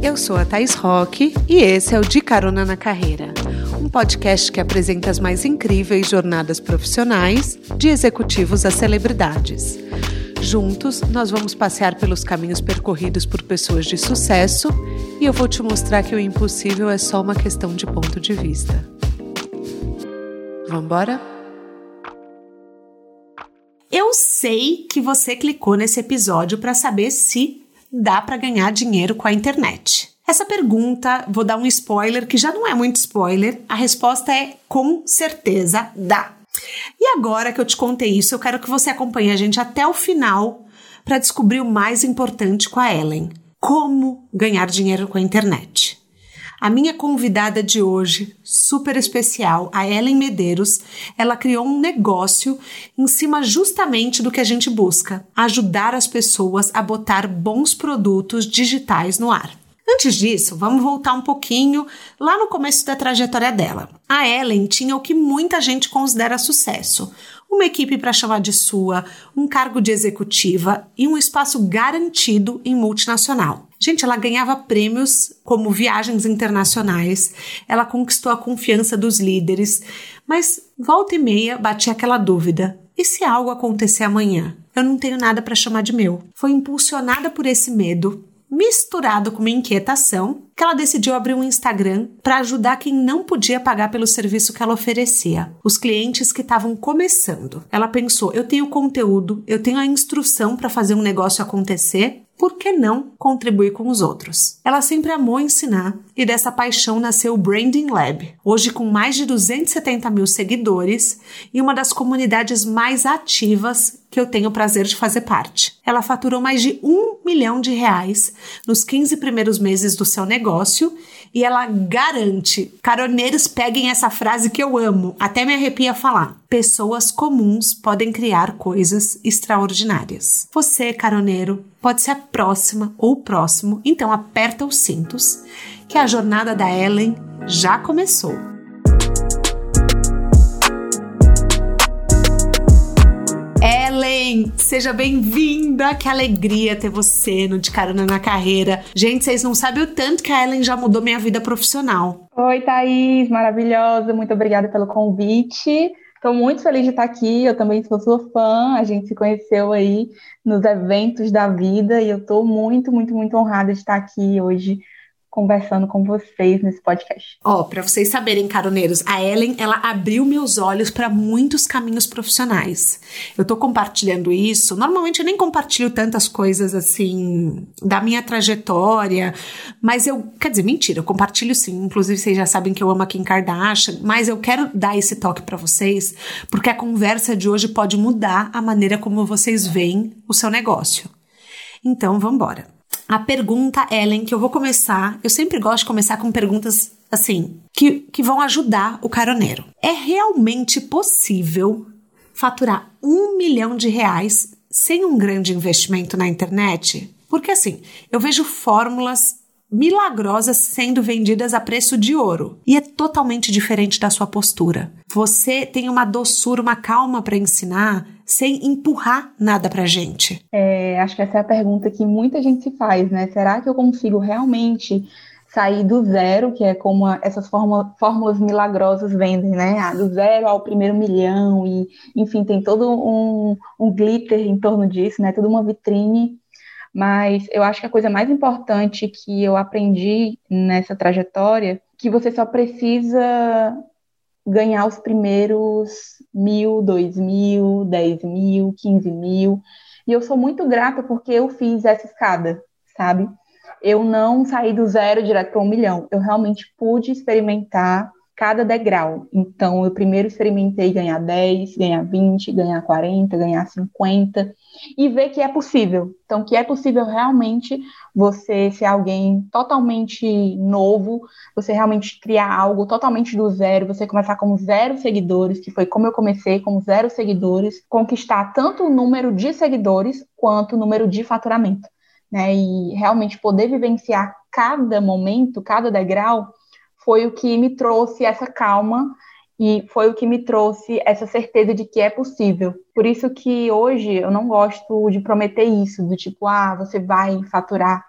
Eu sou a Thais Roque e esse é o De Carona na Carreira, um podcast que apresenta as mais incríveis jornadas profissionais, de executivos a celebridades. Juntos, nós vamos passear pelos caminhos percorridos por pessoas de sucesso e eu vou te mostrar que o impossível é só uma questão de ponto de vista. Vamos embora? Eu sei que você clicou nesse episódio para saber se dá para ganhar dinheiro com a internet. Essa pergunta, vou dar um spoiler que já não é muito spoiler. A resposta é com certeza dá. E agora que eu te contei isso, eu quero que você acompanhe a gente até o final para descobrir o mais importante com a Ellen: como ganhar dinheiro com a internet. A minha convidada de hoje, super especial, a Ellen Medeiros, ela criou um negócio em cima justamente do que a gente busca: ajudar as pessoas a botar bons produtos digitais no ar. Antes disso, vamos voltar um pouquinho lá no começo da trajetória dela. A Ellen tinha o que muita gente considera sucesso: uma equipe para chamar de sua, um cargo de executiva e um espaço garantido em multinacional. Gente, ela ganhava prêmios como viagens internacionais, ela conquistou a confiança dos líderes, mas volta e meia batia aquela dúvida: e se algo acontecer amanhã? Eu não tenho nada para chamar de meu. Foi impulsionada por esse medo misturado com uma inquietação, que ela decidiu abrir um Instagram para ajudar quem não podia pagar pelo serviço que ela oferecia, os clientes que estavam começando. Ela pensou: eu tenho conteúdo, eu tenho a instrução para fazer um negócio acontecer, por que não contribuir com os outros? Ela sempre amou ensinar e dessa paixão nasceu o Branding Lab, hoje com mais de 270 mil seguidores e uma das comunidades mais ativas que eu tenho o prazer de fazer parte. Ela faturou mais de um milhão de reais nos 15 primeiros meses do seu negócio e ela garante. Caroneiros, peguem essa frase que eu amo, até me arrepia falar. Pessoas comuns podem criar coisas extraordinárias. Você, caroneiro, pode ser a próxima ou o próximo, então aperta os cintos, que a jornada da Ellen já começou. Seja bem-vinda. Que alegria ter você no De Carona na Carreira. Gente, vocês não sabem o tanto que a Ellen já mudou minha vida profissional. Oi, Thaís, maravilhosa. Muito obrigada pelo convite. Estou muito feliz de estar aqui. Eu também sou sua fã. A gente se conheceu aí nos eventos da vida e eu estou muito, muito, muito honrada de estar aqui hoje conversando com vocês nesse podcast. Ó, oh, para vocês saberem, caroneiros, a Ellen, ela abriu meus olhos para muitos caminhos profissionais. Eu tô compartilhando isso. Normalmente eu nem compartilho tantas coisas assim da minha trajetória, mas eu, quer dizer, mentira, eu compartilho sim. Inclusive vocês já sabem que eu amo a Kim Kardashian, mas eu quero dar esse toque para vocês, porque a conversa de hoje pode mudar a maneira como vocês veem o seu negócio. Então, vamos embora a pergunta, Ellen, que eu vou começar. Eu sempre gosto de começar com perguntas assim, que, que vão ajudar o caroneiro. É realmente possível faturar um milhão de reais sem um grande investimento na internet? Porque assim, eu vejo fórmulas milagrosas sendo vendidas a preço de ouro. E é totalmente diferente da sua postura. Você tem uma doçura, uma calma para ensinar sem empurrar nada pra gente. É, acho que essa é a pergunta que muita gente se faz, né? Será que eu consigo realmente sair do zero, que é como essas fórmula, fórmulas milagrosas vendem, né? Ah, do zero ao primeiro milhão, e enfim, tem todo um, um glitter em torno disso, né? Toda uma vitrine mas eu acho que a coisa mais importante que eu aprendi nessa trajetória que você só precisa ganhar os primeiros mil, dois mil, dez mil, quinze mil. E eu sou muito grata porque eu fiz essa escada, sabe? Eu não saí do zero direto para um milhão. Eu realmente pude experimentar cada degrau. Então, eu primeiro experimentei ganhar 10, ganhar 20, ganhar 40, ganhar 50 e ver que é possível. Então, que é possível realmente você ser alguém totalmente novo, você realmente criar algo totalmente do zero, você começar com zero seguidores, que foi como eu comecei, com zero seguidores, conquistar tanto o número de seguidores quanto o número de faturamento. Né, e realmente poder vivenciar cada momento, cada degrau, foi o que me trouxe essa calma e foi o que me trouxe essa certeza de que é possível. Por isso que hoje eu não gosto de prometer isso, do tipo, ah, você vai faturar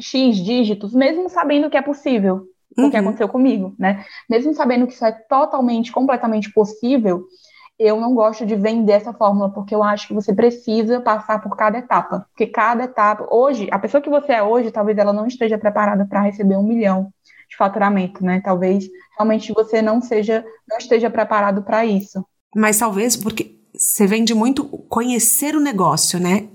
X dígitos, mesmo sabendo que é possível, uhum. o que uhum. aconteceu comigo, né? Mesmo sabendo que isso é totalmente, completamente possível, eu não gosto de vender essa fórmula, porque eu acho que você precisa passar por cada etapa. Porque cada etapa, hoje, a pessoa que você é hoje, talvez ela não esteja preparada para receber um milhão de faturamento, né? Talvez realmente você não seja, não esteja preparado para isso. Mas talvez porque você vende muito conhecer o negócio, né?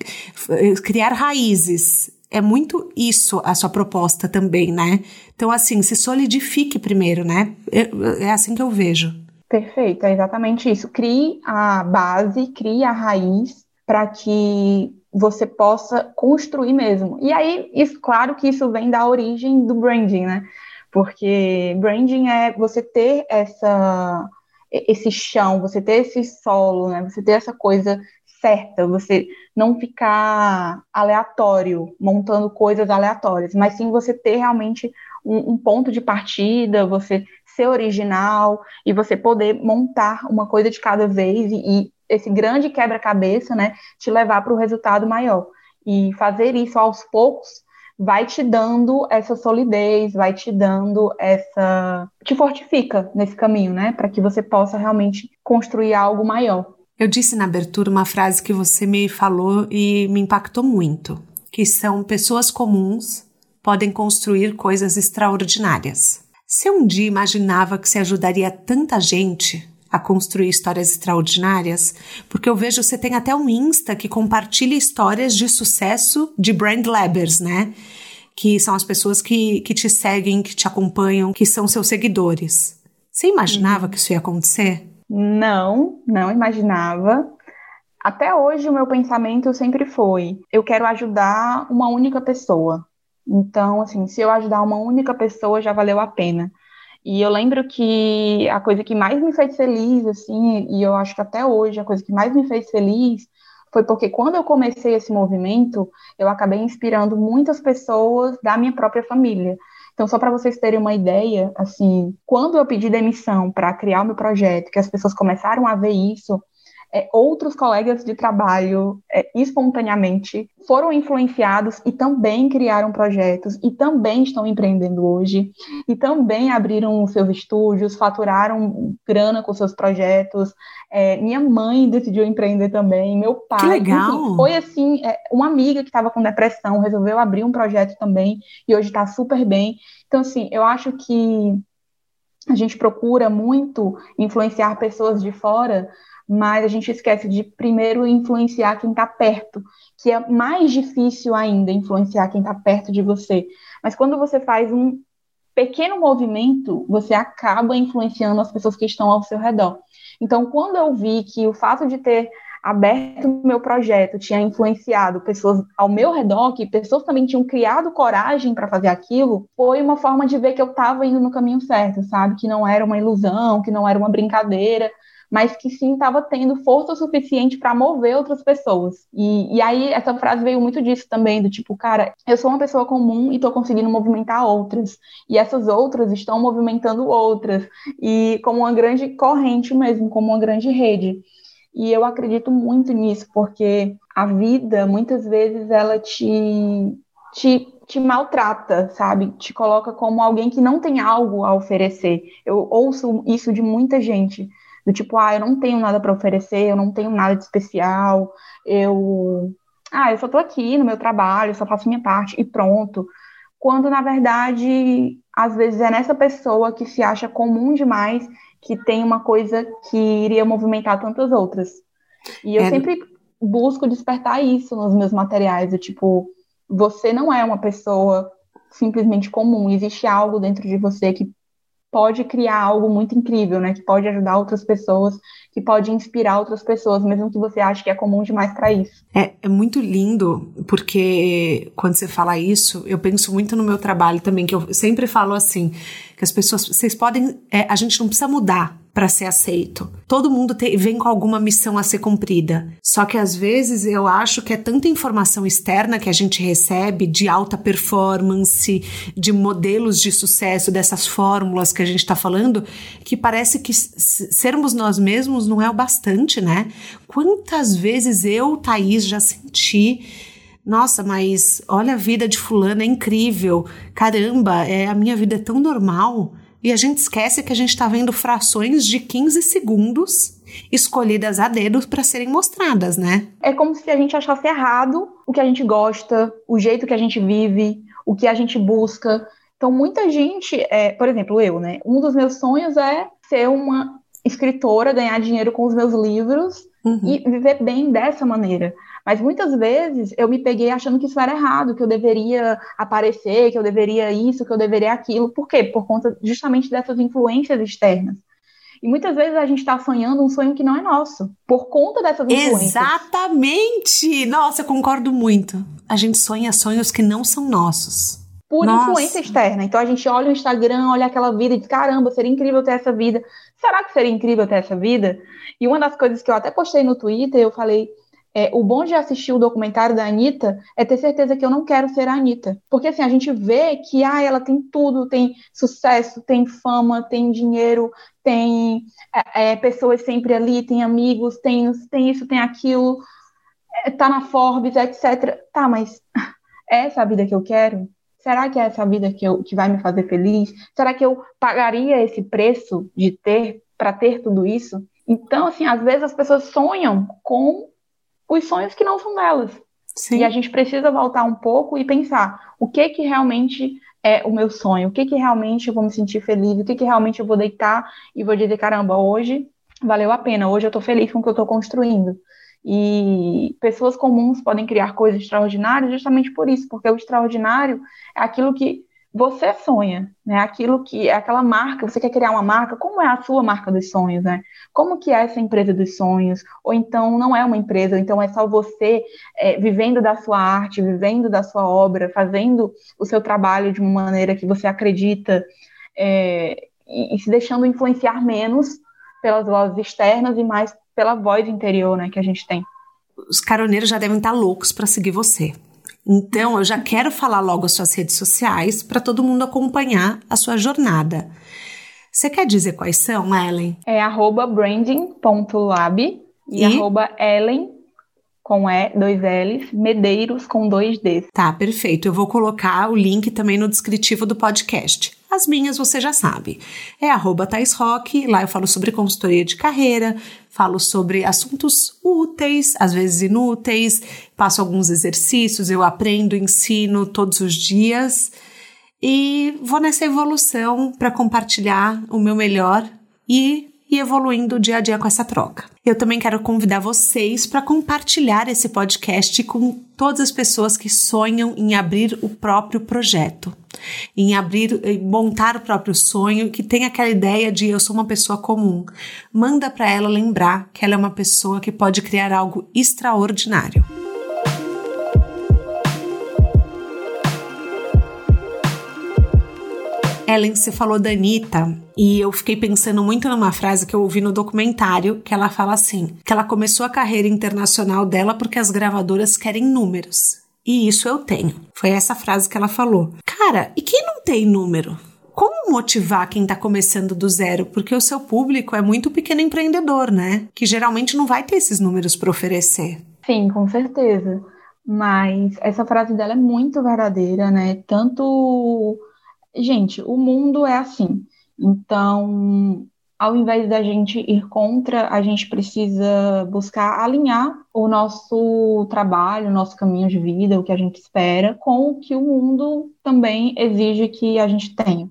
Criar raízes. É muito isso a sua proposta também, né? Então, assim, se solidifique primeiro, né? É, assim que eu vejo. Perfeito, é exatamente isso. Crie a base, crie a raiz para que você possa construir mesmo. E aí, isso, claro que isso vem da origem do branding, né? Porque branding é você ter essa esse chão, você ter esse solo, né? Você ter essa coisa certa, você não ficar aleatório, montando coisas aleatórias, mas sim você ter realmente um, um ponto de partida, você ser original e você poder montar uma coisa de cada vez e, e esse grande quebra-cabeça, né, te levar para o resultado maior. E fazer isso aos poucos vai te dando essa solidez, vai te dando essa. te fortifica nesse caminho, né? Para que você possa realmente construir algo maior. Eu disse na abertura uma frase que você me falou e me impactou muito, que são pessoas comuns podem construir coisas extraordinárias. Se um dia imaginava que você ajudaria tanta gente a construir histórias extraordinárias, porque eu vejo você tem até um Insta que compartilha histórias de sucesso de brand labbers, né? Que são as pessoas que, que te seguem, que te acompanham, que são seus seguidores. Você imaginava que isso ia acontecer? Não, não imaginava. Até hoje o meu pensamento sempre foi: eu quero ajudar uma única pessoa. Então, assim, se eu ajudar uma única pessoa, já valeu a pena. E eu lembro que a coisa que mais me fez feliz, assim, e eu acho que até hoje a coisa que mais me fez feliz foi porque quando eu comecei esse movimento, eu acabei inspirando muitas pessoas da minha própria família. Então, só para vocês terem uma ideia, assim, quando eu pedi demissão para criar o meu projeto, que as pessoas começaram a ver isso, é, outros colegas de trabalho é, espontaneamente foram influenciados e também criaram projetos e também estão empreendendo hoje e também abriram seus estúdios, faturaram grana com seus projetos. É, minha mãe decidiu empreender também, meu pai. Que legal! Enfim, foi assim, é, uma amiga que estava com depressão resolveu abrir um projeto também e hoje está super bem. Então, assim, eu acho que a gente procura muito influenciar pessoas de fora, mas a gente esquece de primeiro influenciar quem está perto, que é mais difícil ainda influenciar quem está perto de você. Mas quando você faz um pequeno movimento, você acaba influenciando as pessoas que estão ao seu redor. Então, quando eu vi que o fato de ter aberto meu projeto tinha influenciado pessoas ao meu redor, que pessoas também tinham criado coragem para fazer aquilo, foi uma forma de ver que eu estava indo no caminho certo, sabe? Que não era uma ilusão, que não era uma brincadeira, mas que sim estava tendo força suficiente para mover outras pessoas. E, e aí essa frase veio muito disso também, do tipo, cara, eu sou uma pessoa comum e estou conseguindo movimentar outras, e essas outras estão movimentando outras, e como uma grande corrente mesmo, como uma grande rede. E eu acredito muito nisso, porque a vida, muitas vezes, ela te, te, te maltrata, sabe? Te coloca como alguém que não tem algo a oferecer. Eu ouço isso de muita gente do tipo, ah, eu não tenho nada para oferecer, eu não tenho nada de especial, eu, ah, eu só tô aqui no meu trabalho, só faço minha parte e pronto. Quando na verdade, às vezes é nessa pessoa que se acha comum demais que tem uma coisa que iria movimentar tantas outras. E eu é... sempre busco despertar isso nos meus materiais, do tipo, você não é uma pessoa simplesmente comum, existe algo dentro de você que pode criar algo muito incrível, né? Que pode ajudar outras pessoas, que pode inspirar outras pessoas, mesmo que você ache que é comum demais para isso. É, é muito lindo, porque quando você fala isso, eu penso muito no meu trabalho também, que eu sempre falo assim, que as pessoas, vocês podem, é, a gente não precisa mudar para ser aceito. Todo mundo te, vem com alguma missão a ser cumprida. Só que às vezes eu acho que é tanta informação externa que a gente recebe de alta performance, de modelos de sucesso, dessas fórmulas que a gente está falando, que parece que sermos nós mesmos não é o bastante, né? Quantas vezes eu, Thaís, já senti Nossa, mas olha a vida de fulano, é incrível. Caramba, é, a minha vida é tão normal. E a gente esquece que a gente está vendo frações de 15 segundos escolhidas a dedo para serem mostradas, né? É como se a gente achasse errado o que a gente gosta, o jeito que a gente vive, o que a gente busca. Então, muita gente, é, por exemplo, eu, né? Um dos meus sonhos é ser uma escritora, ganhar dinheiro com os meus livros uhum. e viver bem dessa maneira. Mas muitas vezes eu me peguei achando que isso era errado, que eu deveria aparecer, que eu deveria isso, que eu deveria aquilo. Por quê? Por conta justamente dessas influências externas. E muitas vezes a gente está sonhando um sonho que não é nosso, por conta dessas influências. Exatamente! Nossa, eu concordo muito. A gente sonha sonhos que não são nossos. Por Nossa. influência externa. Então a gente olha o Instagram, olha aquela vida e diz: caramba, seria incrível ter essa vida. Será que seria incrível ter essa vida? E uma das coisas que eu até postei no Twitter, eu falei: é, o bom de assistir o documentário da Anitta é ter certeza que eu não quero ser a Anitta. Porque assim, a gente vê que ah, ela tem tudo, tem sucesso, tem fama, tem dinheiro, tem é, é, pessoas sempre ali, tem amigos, tem, tem isso, tem aquilo, é, tá na Forbes, etc. Tá, mas é essa a vida que eu quero? Será que é essa vida que, eu, que vai me fazer feliz? Será que eu pagaria esse preço de ter para ter tudo isso? Então, assim, às vezes as pessoas sonham com os sonhos que não são delas. Sim. E a gente precisa voltar um pouco e pensar o que que realmente é o meu sonho, o que que realmente eu vou me sentir feliz, o que que realmente eu vou deitar e vou dizer, caramba, hoje valeu a pena, hoje eu estou feliz com o que eu estou construindo. E pessoas comuns podem criar coisas extraordinárias justamente por isso, porque o extraordinário é aquilo que você sonha, né? Aquilo que é aquela marca, você quer criar uma marca, como é a sua marca dos sonhos, né? Como que é essa empresa dos sonhos? Ou então não é uma empresa, então é só você é, vivendo da sua arte, vivendo da sua obra, fazendo o seu trabalho de uma maneira que você acredita é, e, e se deixando influenciar menos pelas vozes externas e mais pela voz interior, né, que a gente tem. Os caroneiros já devem estar loucos para seguir você. Então, eu já quero falar logo as suas redes sociais para todo mundo acompanhar a sua jornada. Você quer dizer quais são, Ellen? É arroba branding.lab e, e arroba Ellen com E, dois L's, Medeiros com dois Ds. Tá, perfeito. Eu vou colocar o link também no descritivo do podcast. As minhas você já sabe. É arroba Rock, lá eu falo sobre consultoria de carreira, falo sobre assuntos úteis, às vezes inúteis, passo alguns exercícios, eu aprendo, ensino todos os dias e vou nessa evolução para compartilhar o meu melhor e e evoluindo dia a dia com essa troca. Eu também quero convidar vocês para compartilhar esse podcast com todas as pessoas que sonham em abrir o próprio projeto, em abrir, em montar o próprio sonho, que tem aquela ideia de eu sou uma pessoa comum. Manda para ela lembrar que ela é uma pessoa que pode criar algo extraordinário. Ellen, você falou da Anitta e eu fiquei pensando muito numa frase que eu ouvi no documentário, que ela fala assim, que ela começou a carreira internacional dela porque as gravadoras querem números. E isso eu tenho. Foi essa frase que ela falou. Cara, e quem não tem número? Como motivar quem está começando do zero? Porque o seu público é muito pequeno empreendedor, né? Que geralmente não vai ter esses números para oferecer. Sim, com certeza. Mas essa frase dela é muito verdadeira, né? Tanto gente, o mundo é assim. Então, ao invés da gente ir contra, a gente precisa buscar alinhar o nosso trabalho, o nosso caminho de vida, o que a gente espera, com o que o mundo também exige que a gente tenha.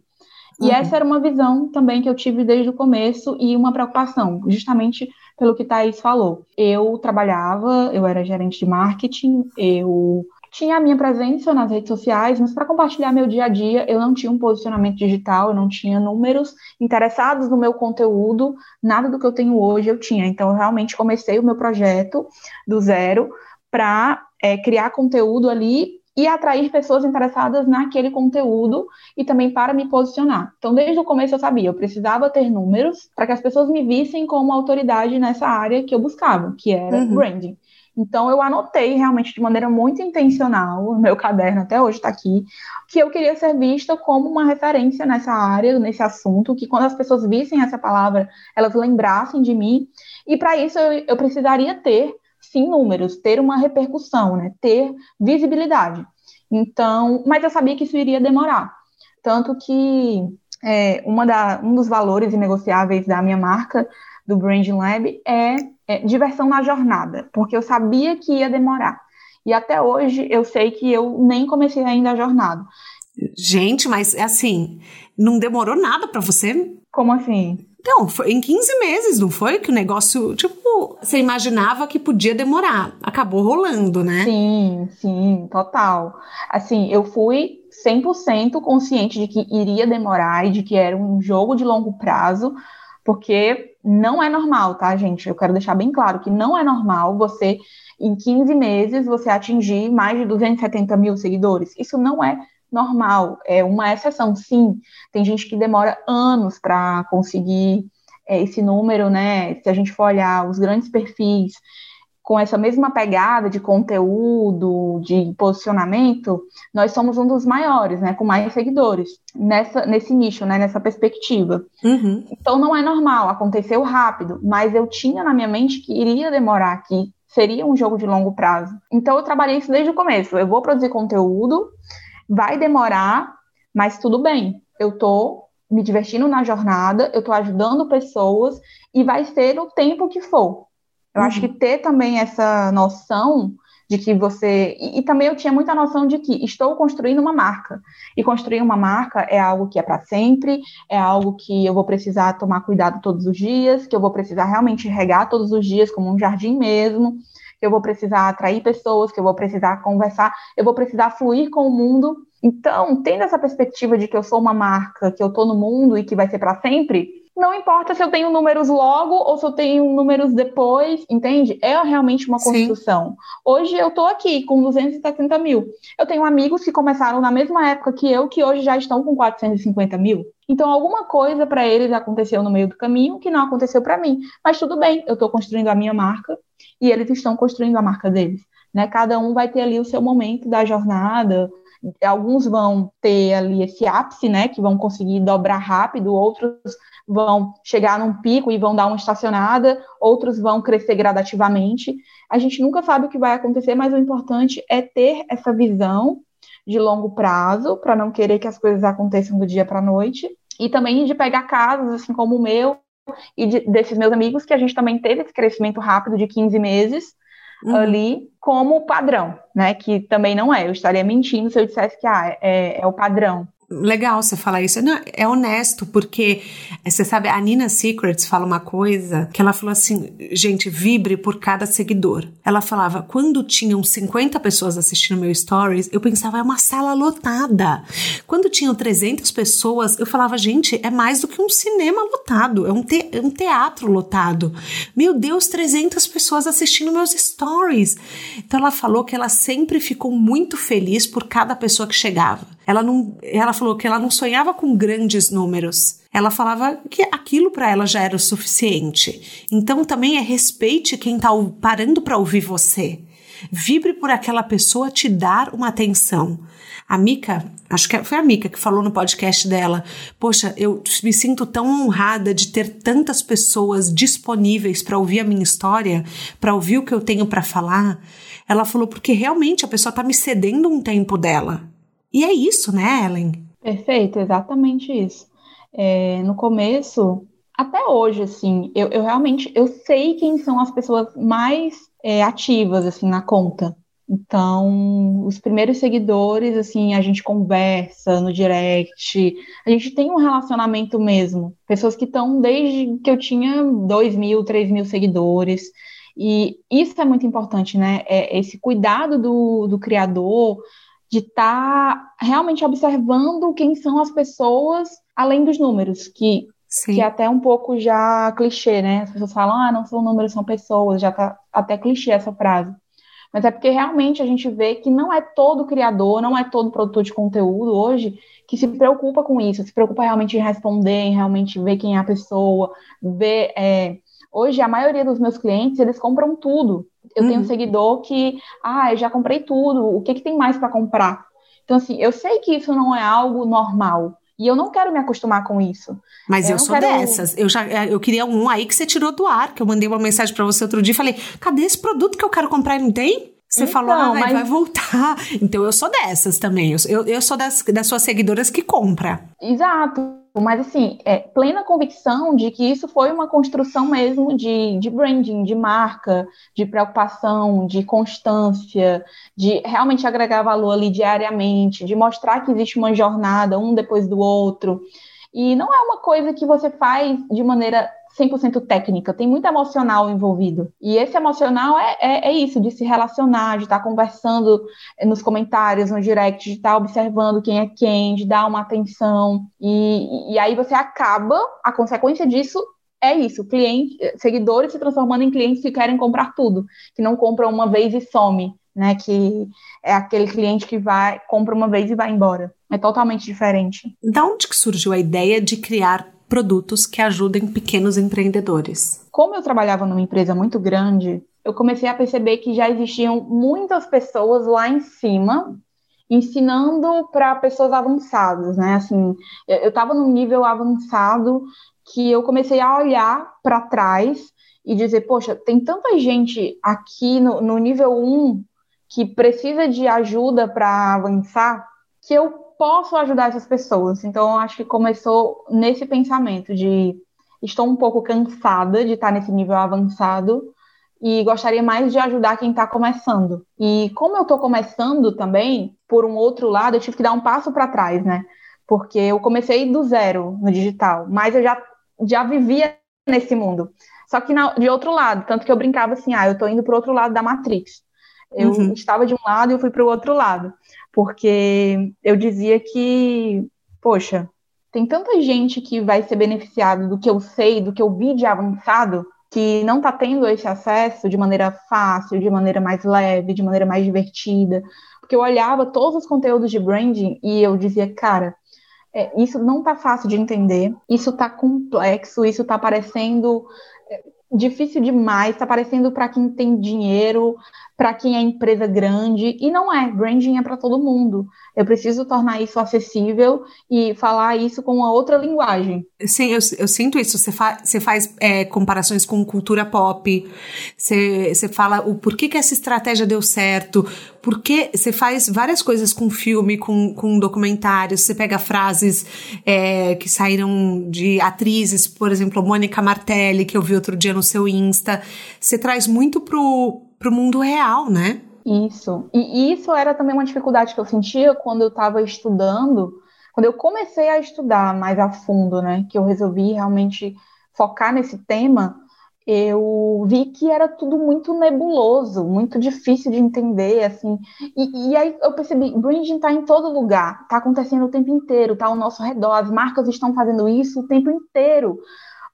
E uhum. essa era uma visão também que eu tive desde o começo e uma preocupação, justamente pelo que Thaís falou. Eu trabalhava, eu era gerente de marketing, eu tinha a minha presença nas redes sociais, mas para compartilhar meu dia a dia, eu não tinha um posicionamento digital, eu não tinha números interessados no meu conteúdo, nada do que eu tenho hoje eu tinha. Então, eu realmente comecei o meu projeto do zero para é, criar conteúdo ali e atrair pessoas interessadas naquele conteúdo e também para me posicionar. Então, desde o começo eu sabia, eu precisava ter números para que as pessoas me vissem como autoridade nessa área que eu buscava, que era uhum. branding. Então, eu anotei realmente de maneira muito intencional, o meu caderno até hoje está aqui, que eu queria ser vista como uma referência nessa área, nesse assunto, que quando as pessoas vissem essa palavra, elas lembrassem de mim. E para isso, eu, eu precisaria ter sim números, ter uma repercussão, né? Ter visibilidade. Então, mas eu sabia que isso iria demorar. Tanto que é, uma da, um dos valores inegociáveis da minha marca, do Branding Lab, é, é diversão na jornada, porque eu sabia que ia demorar. E até hoje eu sei que eu nem comecei ainda a jornada. Gente, mas assim, não demorou nada para você? Como assim? Não, foi em 15 meses, não foi? Que o negócio, tipo, você imaginava que podia demorar. Acabou rolando, né? Sim, sim, total. Assim, eu fui 100% consciente de que iria demorar e de que era um jogo de longo prazo, porque não é normal, tá, gente? Eu quero deixar bem claro que não é normal você, em 15 meses, você atingir mais de 270 mil seguidores. Isso não é normal, é uma exceção, sim. Tem gente que demora anos para conseguir é, esse número, né? Se a gente for olhar os grandes perfis com essa mesma pegada de conteúdo, de posicionamento, nós somos um dos maiores, né, com mais seguidores nessa, nesse nicho, né, nessa perspectiva. Uhum. Então não é normal, aconteceu rápido, mas eu tinha na minha mente que iria demorar, que seria um jogo de longo prazo. Então eu trabalhei isso desde o começo. Eu vou produzir conteúdo, Vai demorar, mas tudo bem. Eu tô me divertindo na jornada, eu tô ajudando pessoas e vai ser o tempo que for. Eu uhum. acho que ter também essa noção de que você. E, e, também eu tinha muita noção de que estou construindo uma marca. E construir uma marca é algo que é para sempre, é algo que eu vou precisar tomar cuidado todos os dias, que eu vou precisar realmente regar todos os dias, como um jardim mesmo que eu vou precisar atrair pessoas, que eu vou precisar conversar, eu vou precisar fluir com o mundo. Então, tendo essa perspectiva de que eu sou uma marca, que eu tô no mundo e que vai ser para sempre, não importa se eu tenho números logo ou se eu tenho números depois, entende? É realmente uma construção. Sim. Hoje eu tô aqui com 270 mil. Eu tenho amigos que começaram na mesma época que eu, que hoje já estão com 450 mil. Então, alguma coisa para eles aconteceu no meio do caminho que não aconteceu para mim. Mas tudo bem, eu estou construindo a minha marca e eles estão construindo a marca deles. Né? Cada um vai ter ali o seu momento da jornada. Alguns vão ter ali esse ápice, né? Que vão conseguir dobrar rápido, outros vão chegar num pico e vão dar uma estacionada, outros vão crescer gradativamente. A gente nunca sabe o que vai acontecer, mas o importante é ter essa visão de longo prazo, para não querer que as coisas aconteçam do dia para a noite, e também de pegar casos, assim como o meu, e de, desses meus amigos, que a gente também teve esse crescimento rápido de 15 meses uhum. ali como padrão, né? Que também não é. Eu estaria mentindo se eu dissesse que ah, é, é o padrão legal você falar isso. Não, é honesto, porque você sabe, a Nina Secrets fala uma coisa que ela falou assim: gente, vibre por cada seguidor. Ela falava, quando tinham 50 pessoas assistindo meu stories, eu pensava, é uma sala lotada. Quando tinham 300 pessoas, eu falava, gente, é mais do que um cinema lotado, é um, te é um teatro lotado. Meu Deus, 300 pessoas assistindo meus stories. Então ela falou que ela sempre ficou muito feliz por cada pessoa que chegava. Ela não, ela falou que ela não sonhava com grandes números. Ela falava que aquilo para ela já era o suficiente. Então também é respeite quem está parando para ouvir você. Vibre por aquela pessoa te dar uma atenção. A Mica, acho que foi a Mica que falou no podcast dela: Poxa, eu me sinto tão honrada de ter tantas pessoas disponíveis para ouvir a minha história, para ouvir o que eu tenho para falar. Ela falou: Porque realmente a pessoa está me cedendo um tempo dela. E é isso, né, Ellen? Perfeito, exatamente isso. É, no começo, até hoje, assim, eu, eu, realmente eu sei quem são as pessoas mais é, ativas assim na conta. Então, os primeiros seguidores, assim, a gente conversa no direct, a gente tem um relacionamento mesmo. Pessoas que estão desde que eu tinha dois mil, três mil seguidores. E isso é muito importante, né? É esse cuidado do, do criador, de estar tá realmente observando quem são as pessoas além dos números, que, que é até um pouco já clichê, né? As pessoas falam, ah, não são números, são pessoas, já tá até clichê essa frase. Mas é porque realmente a gente vê que não é todo criador, não é todo produtor de conteúdo hoje que se preocupa com isso, se preocupa realmente em responder, em realmente ver quem é a pessoa, ver. É... Hoje, a maioria dos meus clientes, eles compram tudo. Eu uhum. tenho um seguidor que, ah, eu já comprei tudo, o que, que tem mais para comprar? Então, assim, eu sei que isso não é algo normal. E eu não quero me acostumar com isso. Mas eu, eu sou quero... dessas. Eu já eu queria um aí que você tirou do ar, que eu mandei uma mensagem para você outro dia e falei: "Cadê esse produto que eu quero comprar e não tem?" Você então, falou, ah, mas... vai voltar. Então eu sou dessas também. Eu, eu sou das, das suas seguidoras que compra. Exato. Mas assim, é plena convicção de que isso foi uma construção mesmo de, de branding, de marca, de preocupação, de constância, de realmente agregar valor ali diariamente, de mostrar que existe uma jornada um depois do outro. E não é uma coisa que você faz de maneira 100% técnica, tem muito emocional envolvido. E esse emocional é, é, é, isso, de se relacionar, de estar conversando eh, nos comentários, no direct, de estar observando quem é quem, de dar uma atenção. E, e aí você acaba, a consequência disso é isso, cliente, eh, seguidores se transformando em clientes que querem comprar tudo, que não compram uma vez e some, né? Que é aquele cliente que vai, compra uma vez e vai embora. É totalmente diferente. Da onde que surgiu a ideia de criar produtos que ajudem pequenos empreendedores. Como eu trabalhava numa empresa muito grande, eu comecei a perceber que já existiam muitas pessoas lá em cima ensinando para pessoas avançadas, né? Assim, eu estava num nível avançado que eu comecei a olhar para trás e dizer, poxa, tem tanta gente aqui no, no nível 1 que precisa de ajuda para avançar que eu posso ajudar essas pessoas? Então, acho que começou nesse pensamento de estou um pouco cansada de estar nesse nível avançado e gostaria mais de ajudar quem está começando. E como eu estou começando também, por um outro lado, eu tive que dar um passo para trás, né? Porque eu comecei do zero no digital, mas eu já, já vivia nesse mundo. Só que na, de outro lado, tanto que eu brincava assim, ah, eu estou indo para outro lado da Matrix. Eu uhum. estava de um lado e eu fui para o outro lado porque eu dizia que, poxa, tem tanta gente que vai ser beneficiado do que eu sei, do que eu vi de avançado, que não está tendo esse acesso de maneira fácil, de maneira mais leve, de maneira mais divertida. Porque eu olhava todos os conteúdos de branding e eu dizia, cara, é, isso não está fácil de entender, isso está complexo, isso está parecendo difícil demais, está parecendo para quem tem dinheiro, para quem é empresa grande, e não é, branding é para todo mundo. Eu preciso tornar isso acessível e falar isso com uma outra linguagem. Sim, eu, eu sinto isso. Você, fa você faz é, comparações com cultura pop, você, você fala o porquê que essa estratégia deu certo, porque você faz várias coisas com filme, com, com documentários, você pega frases é, que saíram de atrizes, por exemplo, Mônica Martelli, que eu vi outro dia no seu Insta. Você traz muito pro para o mundo real, né? Isso. E isso era também uma dificuldade que eu sentia quando eu estava estudando, quando eu comecei a estudar mais a fundo, né? Que eu resolvi realmente focar nesse tema, eu vi que era tudo muito nebuloso, muito difícil de entender, assim. E, e aí eu percebi, branding está em todo lugar, está acontecendo o tempo inteiro, está ao nosso redor, as marcas estão fazendo isso o tempo inteiro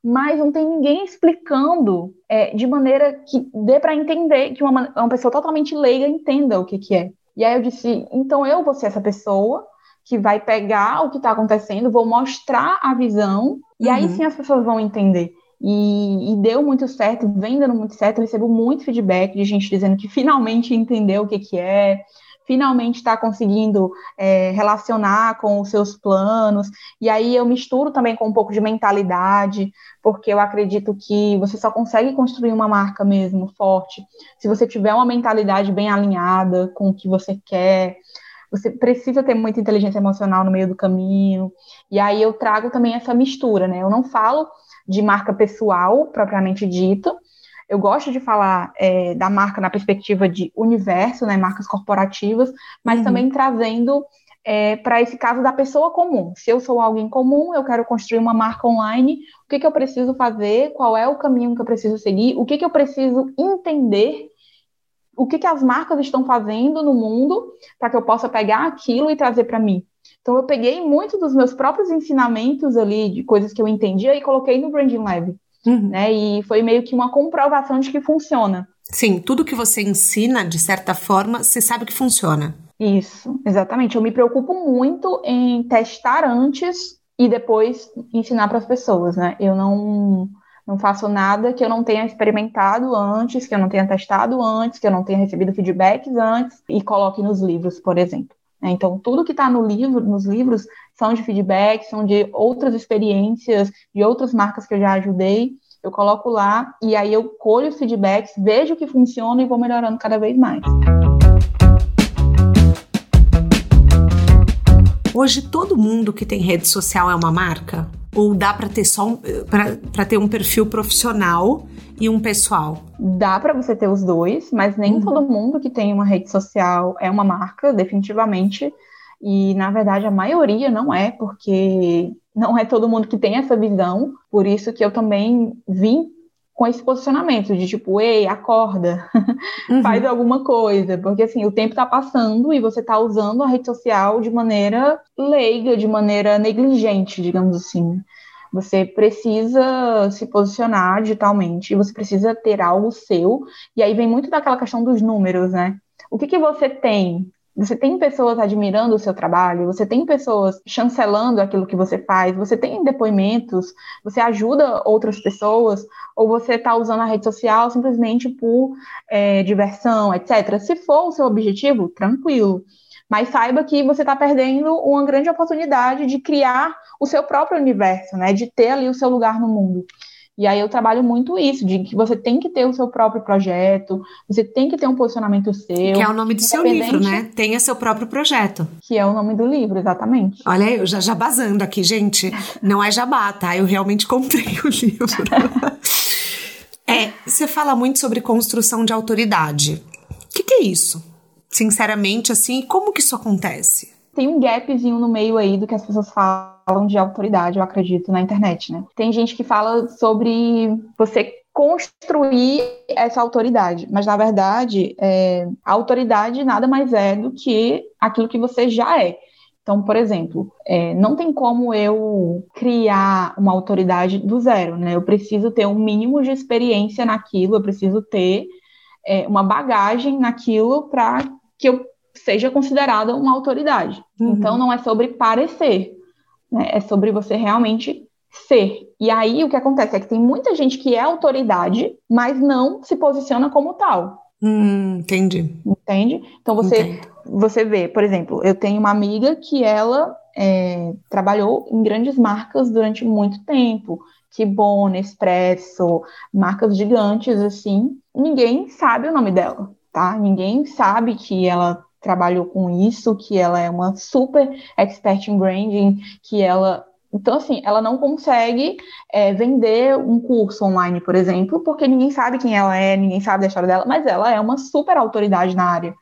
mas não tem ninguém explicando é, de maneira que dê para entender, que uma, uma pessoa totalmente leiga entenda o que, que é. E aí eu disse, então eu vou ser essa pessoa que vai pegar o que está acontecendo, vou mostrar a visão, e uhum. aí sim as pessoas vão entender. E, e, deu muito certo, vem dando muito certo, eu recebo muito feedback de gente dizendo que finalmente entendeu o que, que é, finalmente está conseguindo é, relacionar com os seus planos. E aí eu misturo também com um pouco de mentalidade, porque eu acredito que você só consegue construir uma marca mesmo forte se você tiver uma mentalidade bem alinhada com o que você quer. Você precisa ter muita inteligência emocional no meio do caminho. E aí eu trago também essa mistura, né? Eu não falo de marca pessoal propriamente dita, eu gosto de falar é, da marca na perspectiva de universo, né, marcas corporativas, mas uhum. também trazendo é, para esse caso da pessoa comum. Se eu sou alguém comum, eu quero construir uma marca online, o que, que eu preciso fazer, qual é o caminho que eu preciso seguir, o que, que eu preciso entender, o que, que as marcas estão fazendo no mundo para que eu possa pegar aquilo e trazer para mim. Então, eu peguei muito dos meus próprios ensinamentos ali, de coisas que eu entendia, e coloquei no Branding Lab. Uhum. Né? E foi meio que uma comprovação de que funciona. Sim, tudo que você ensina, de certa forma, você sabe que funciona. Isso, exatamente. Eu me preocupo muito em testar antes e depois ensinar para as pessoas, né? Eu não, não faço nada que eu não tenha experimentado antes, que eu não tenha testado antes, que eu não tenha recebido feedbacks antes e coloque nos livros, por exemplo. Né? Então, tudo que está no livro, nos livros, são de feedback, são de outras experiências, de outras marcas que eu já ajudei. Eu coloco lá e aí eu colho os feedbacks, vejo o que funciona e vou melhorando cada vez mais. Hoje todo mundo que tem rede social é uma marca? Ou dá para ter só para ter um perfil profissional e um pessoal? Dá para você ter os dois, mas nem uhum. todo mundo que tem uma rede social é uma marca, definitivamente. E na verdade a maioria não é, porque não é todo mundo que tem essa visão. Por isso que eu também vim com esse posicionamento de tipo, ei, acorda, uhum. faz alguma coisa, porque assim, o tempo está passando e você está usando a rede social de maneira leiga, de maneira negligente, digamos assim. Você precisa se posicionar digitalmente, você precisa ter algo seu, e aí vem muito daquela questão dos números, né? O que, que você tem você tem pessoas admirando o seu trabalho, você tem pessoas chancelando aquilo que você faz, você tem depoimentos, você ajuda outras pessoas, ou você está usando a rede social simplesmente por é, diversão, etc. Se for o seu objetivo, tranquilo. Mas saiba que você está perdendo uma grande oportunidade de criar o seu próprio universo, né? De ter ali o seu lugar no mundo. E aí eu trabalho muito isso, de que você tem que ter o seu próprio projeto, você tem que ter um posicionamento seu. Que é o nome do seu livro, né? Tenha seu próprio projeto. Que é o nome do livro, exatamente. Olha, eu já jabazando aqui, gente. Não é jabá, tá? Eu realmente comprei o livro. é, você fala muito sobre construção de autoridade. O que, que é isso? Sinceramente, assim, como que isso acontece? Tem um gapzinho no meio aí do que as pessoas falam de autoridade, eu acredito, na internet, né? Tem gente que fala sobre você construir essa autoridade, mas na verdade, é, a autoridade nada mais é do que aquilo que você já é. Então, por exemplo, é, não tem como eu criar uma autoridade do zero, né? Eu preciso ter um mínimo de experiência naquilo, eu preciso ter é, uma bagagem naquilo para que eu seja considerada uma autoridade. Uhum. Então, não é sobre parecer, né? É sobre você realmente ser. E aí o que acontece é que tem muita gente que é autoridade, mas não se posiciona como tal. Hum, entendi. Entende? Então você, você vê, por exemplo, eu tenho uma amiga que ela é, trabalhou em grandes marcas durante muito tempo. Que bom, Nespresso, marcas gigantes assim. Ninguém sabe o nome dela, tá? Ninguém sabe que ela trabalhou com isso, que ela é uma super expert em branding, que ela então, assim, ela não consegue é, vender um curso online, por exemplo, porque ninguém sabe quem ela é, ninguém sabe da história dela, mas ela é uma super autoridade na área,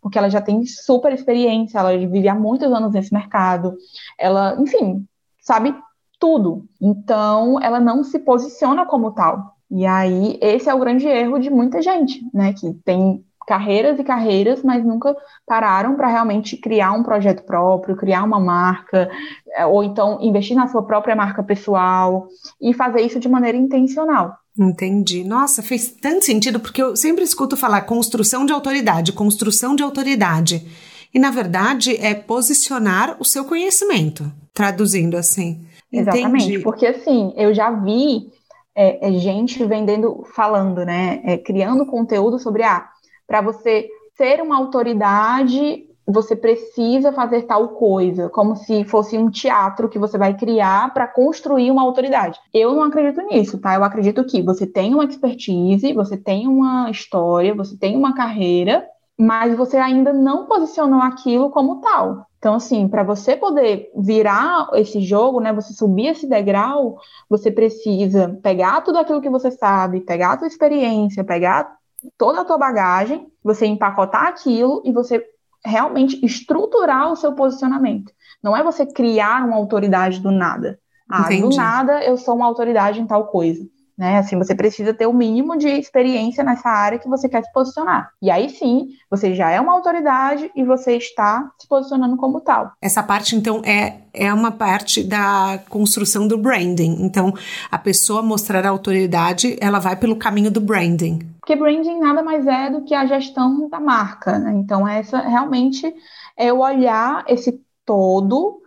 porque ela já tem super experiência, ela vive há muitos anos nesse mercado, ela, enfim, sabe tudo. Então, ela não se posiciona como tal. E aí, esse é o grande erro de muita gente, né, que tem carreiras e carreiras, mas nunca pararam para realmente criar um projeto próprio, criar uma marca, é, ou então investir na sua própria marca pessoal e fazer isso de maneira intencional. Entendi. Nossa, fez tanto sentido, porque eu sempre escuto falar construção de autoridade, construção de autoridade. E, na verdade, é posicionar o seu conhecimento, traduzindo assim. Exatamente, Entendi. porque assim, eu já vi é, é, gente vendendo, falando, né, é, criando conteúdo sobre, ah, para você ser uma autoridade, você precisa fazer tal coisa, como se fosse um teatro que você vai criar para construir uma autoridade. Eu não acredito nisso, tá? Eu acredito que você tem uma expertise, você tem uma história, você tem uma carreira, mas você ainda não posicionou aquilo como tal. Então, assim, para você poder virar esse jogo, né, você subir esse degrau, você precisa pegar tudo aquilo que você sabe, pegar a tua experiência, pegar toda a tua bagagem, você empacotar aquilo e você realmente estruturar o seu posicionamento. Não é você criar uma autoridade do nada. Ah, Entendi. do nada eu sou uma autoridade em tal coisa. Né? Assim, você precisa ter o mínimo de experiência nessa área que você quer se posicionar. E aí sim, você já é uma autoridade e você está se posicionando como tal. Essa parte, então, é, é uma parte da construção do branding. Então, a pessoa mostrar a autoridade, ela vai pelo caminho do branding. Porque branding nada mais é do que a gestão da marca. Né? Então, essa realmente é o olhar esse todo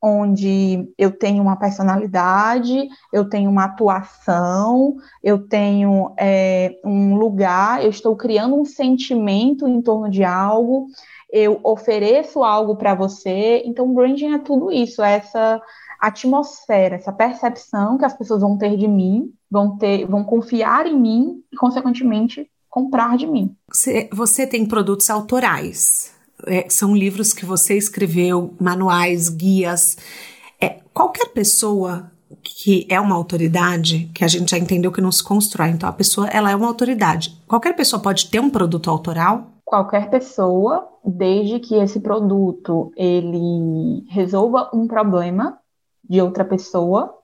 onde eu tenho uma personalidade, eu tenho uma atuação, eu tenho é, um lugar, eu estou criando um sentimento em torno de algo, eu ofereço algo para você. Então, branding é tudo isso, é essa atmosfera, essa percepção que as pessoas vão ter de mim, vão ter, vão confiar em mim e, consequentemente, comprar de mim. Você, você tem produtos autorais é, são livros que você escreveu, manuais, guias. É, qualquer pessoa que é uma autoridade, que a gente já entendeu que não se constrói, então a pessoa ela é uma autoridade. Qualquer pessoa pode ter um produto autoral? Qualquer pessoa, desde que esse produto ele resolva um problema de outra pessoa,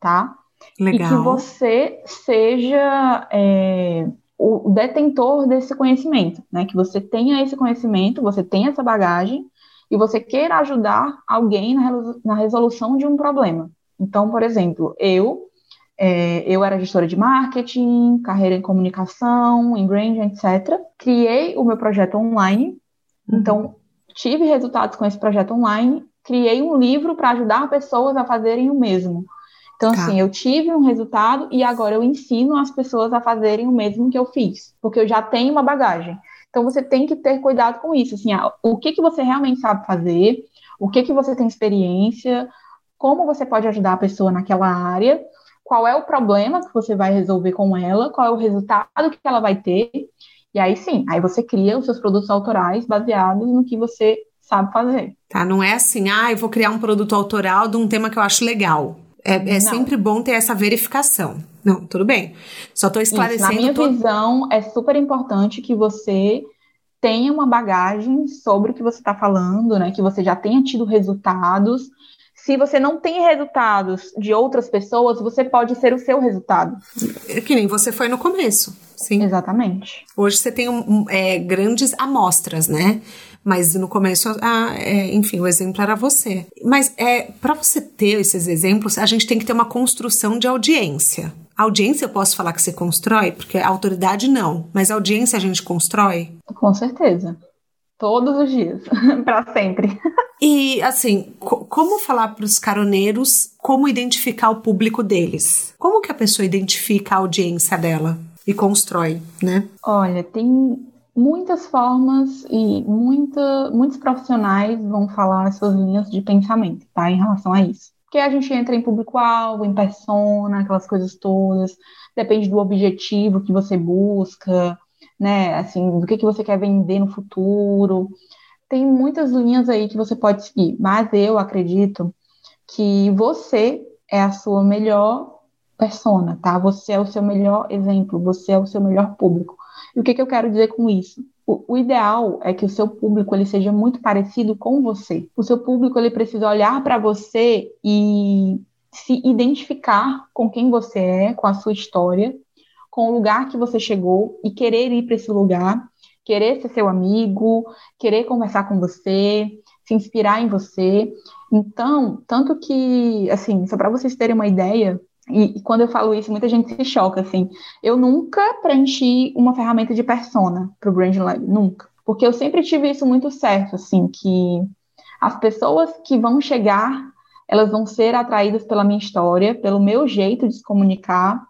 tá? Legal. E que você seja é, o detentor desse conhecimento, né? Que você tenha esse conhecimento, você tenha essa bagagem e você queira ajudar alguém na, resolução de um problema. Então, por exemplo, eu é, eu era gestora de marketing, carreira em comunicação, em branding, etc. Criei o meu projeto online, uhum. então tive resultados com esse projeto online. Criei um livro para ajudar pessoas a fazerem o mesmo. Então, tá. assim, eu tive um resultado e agora eu ensino as pessoas a fazerem o mesmo que eu fiz, porque eu já tenho uma bagagem. Então, você tem que ter cuidado com isso, assim, ah, o que, que você realmente sabe fazer, o que, que você tem experiência, como você pode ajudar a pessoa naquela área, qual é o problema que você vai resolver com ela, qual é o resultado que ela vai ter, e aí sim, aí você cria os seus produtos autorais baseados no que você sabe fazer. Tá, não é assim, ah, eu vou criar um produto autoral de um tema que eu acho legal. É, é sempre bom ter essa verificação. Não, tudo bem. Só estou esclarecendo. Isso, na minha todo... visão, é super importante que você tenha uma bagagem sobre o que você está falando, né? Que você já tenha tido resultados. Se você não tem resultados de outras pessoas, você pode ser o seu resultado. É que nem você foi no começo. Sim. Exatamente. Hoje você tem um, é, grandes amostras, né? Mas no começo, ah, é, enfim, o exemplo era você. Mas é para você ter esses exemplos, a gente tem que ter uma construção de audiência. A audiência eu posso falar que você constrói, porque a autoridade não, mas a audiência a gente constrói? Com certeza. Todos os dias, para sempre. E assim, co como falar para os caroneiros como identificar o público deles? Como que a pessoa identifica a audiência dela e constrói, né? Olha, tem muitas formas e muita, muitos profissionais vão falar as suas linhas de pensamento, tá? Em relação a isso. Porque a gente entra em público-alvo, em persona, aquelas coisas todas, depende do objetivo que você busca, né? Assim, do que, que você quer vender no futuro. Tem muitas linhas aí que você pode seguir, mas eu acredito que você é a sua melhor persona, tá? Você é o seu melhor exemplo, você é o seu melhor público. E o que, que eu quero dizer com isso? O, ideal é que o seu público ele seja muito parecido com você. O seu público ele precisa olhar para você e se identificar com quem você é, com a sua história, com o lugar que você chegou e querer ir para esse lugar, querer ser seu amigo, querer conversar com você, se inspirar em você. Então, tanto que, assim, só para vocês terem uma ideia, e, e, quando eu falo isso, muita gente se choca, assim. Eu nunca preenchi uma ferramenta de persona para o Brand Lab, nunca. Porque eu sempre tive isso muito certo, assim, que as pessoas que vão chegar, elas vão ser atraídas pela minha história, pelo meu jeito de se comunicar,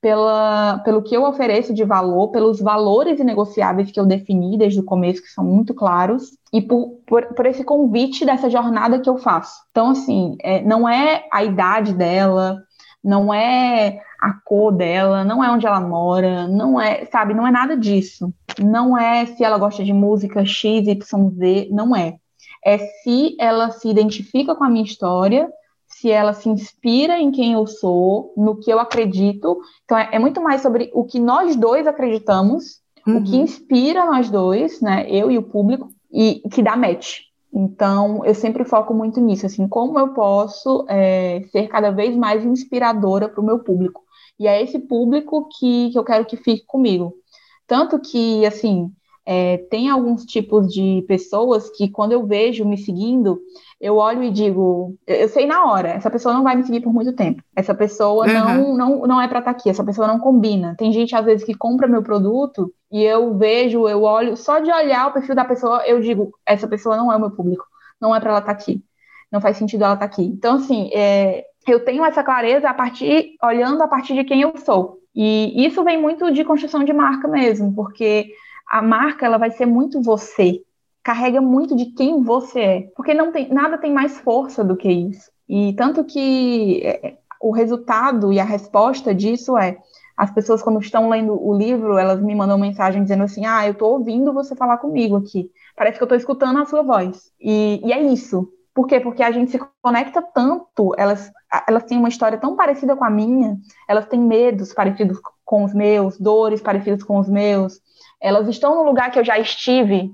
pela, pelo que eu ofereço de valor, pelos valores inegociáveis que eu defini desde o começo, que são muito claros, e por, por, por esse convite dessa jornada que eu faço. Então, assim, é, não é a idade dela, não é a cor dela, não é onde ela mora, não é, sabe, não é nada disso. Não é se ela gosta de música X, Y, Z, não é. É se ela se identifica com a minha história, se ela se inspira em quem eu sou, no que eu acredito. Então, é, é muito mais sobre o que nós dois acreditamos, uhum. o que uhum. inspira nós dois, né, eu e o público, e que dá match. Então, eu sempre foco muito nisso, assim, como eu posso é, ser cada vez mais inspiradora para o meu público. E é esse público que, que eu quero que fique comigo. Tanto que, assim, é, tem alguns tipos de pessoas que, quando eu vejo me seguindo, eu olho e digo, eu sei na hora, essa pessoa não vai me seguir por muito tempo. Essa pessoa uhum. não, não, não é para estar tá aqui, essa pessoa não combina. Tem gente, às vezes, que compra meu produto e eu vejo, eu olho, só de olhar o perfil da pessoa, eu digo, essa pessoa não é o meu público, não é para ela estar tá aqui. não faz sentido ela estar tá aqui. Então, assim, é, eu tenho essa clareza a partir, olhando a partir de quem eu sou. E isso vem muito de construção de marca mesmo, porque a marca ela vai ser muito você, carrega muito de quem você é, porque não tem nada tem mais força do que isso. E tanto que é, o resultado e a resposta disso é as pessoas quando estão lendo o livro, elas me mandam mensagem dizendo assim: "Ah, eu estou ouvindo você falar comigo aqui. Parece que eu estou escutando a sua voz". E, e é isso. Por quê? Porque a gente se conecta tanto, elas, elas têm uma história tão parecida com a minha, elas têm medos parecidos com os meus, dores parecidas com os meus, elas estão no lugar que eu já estive,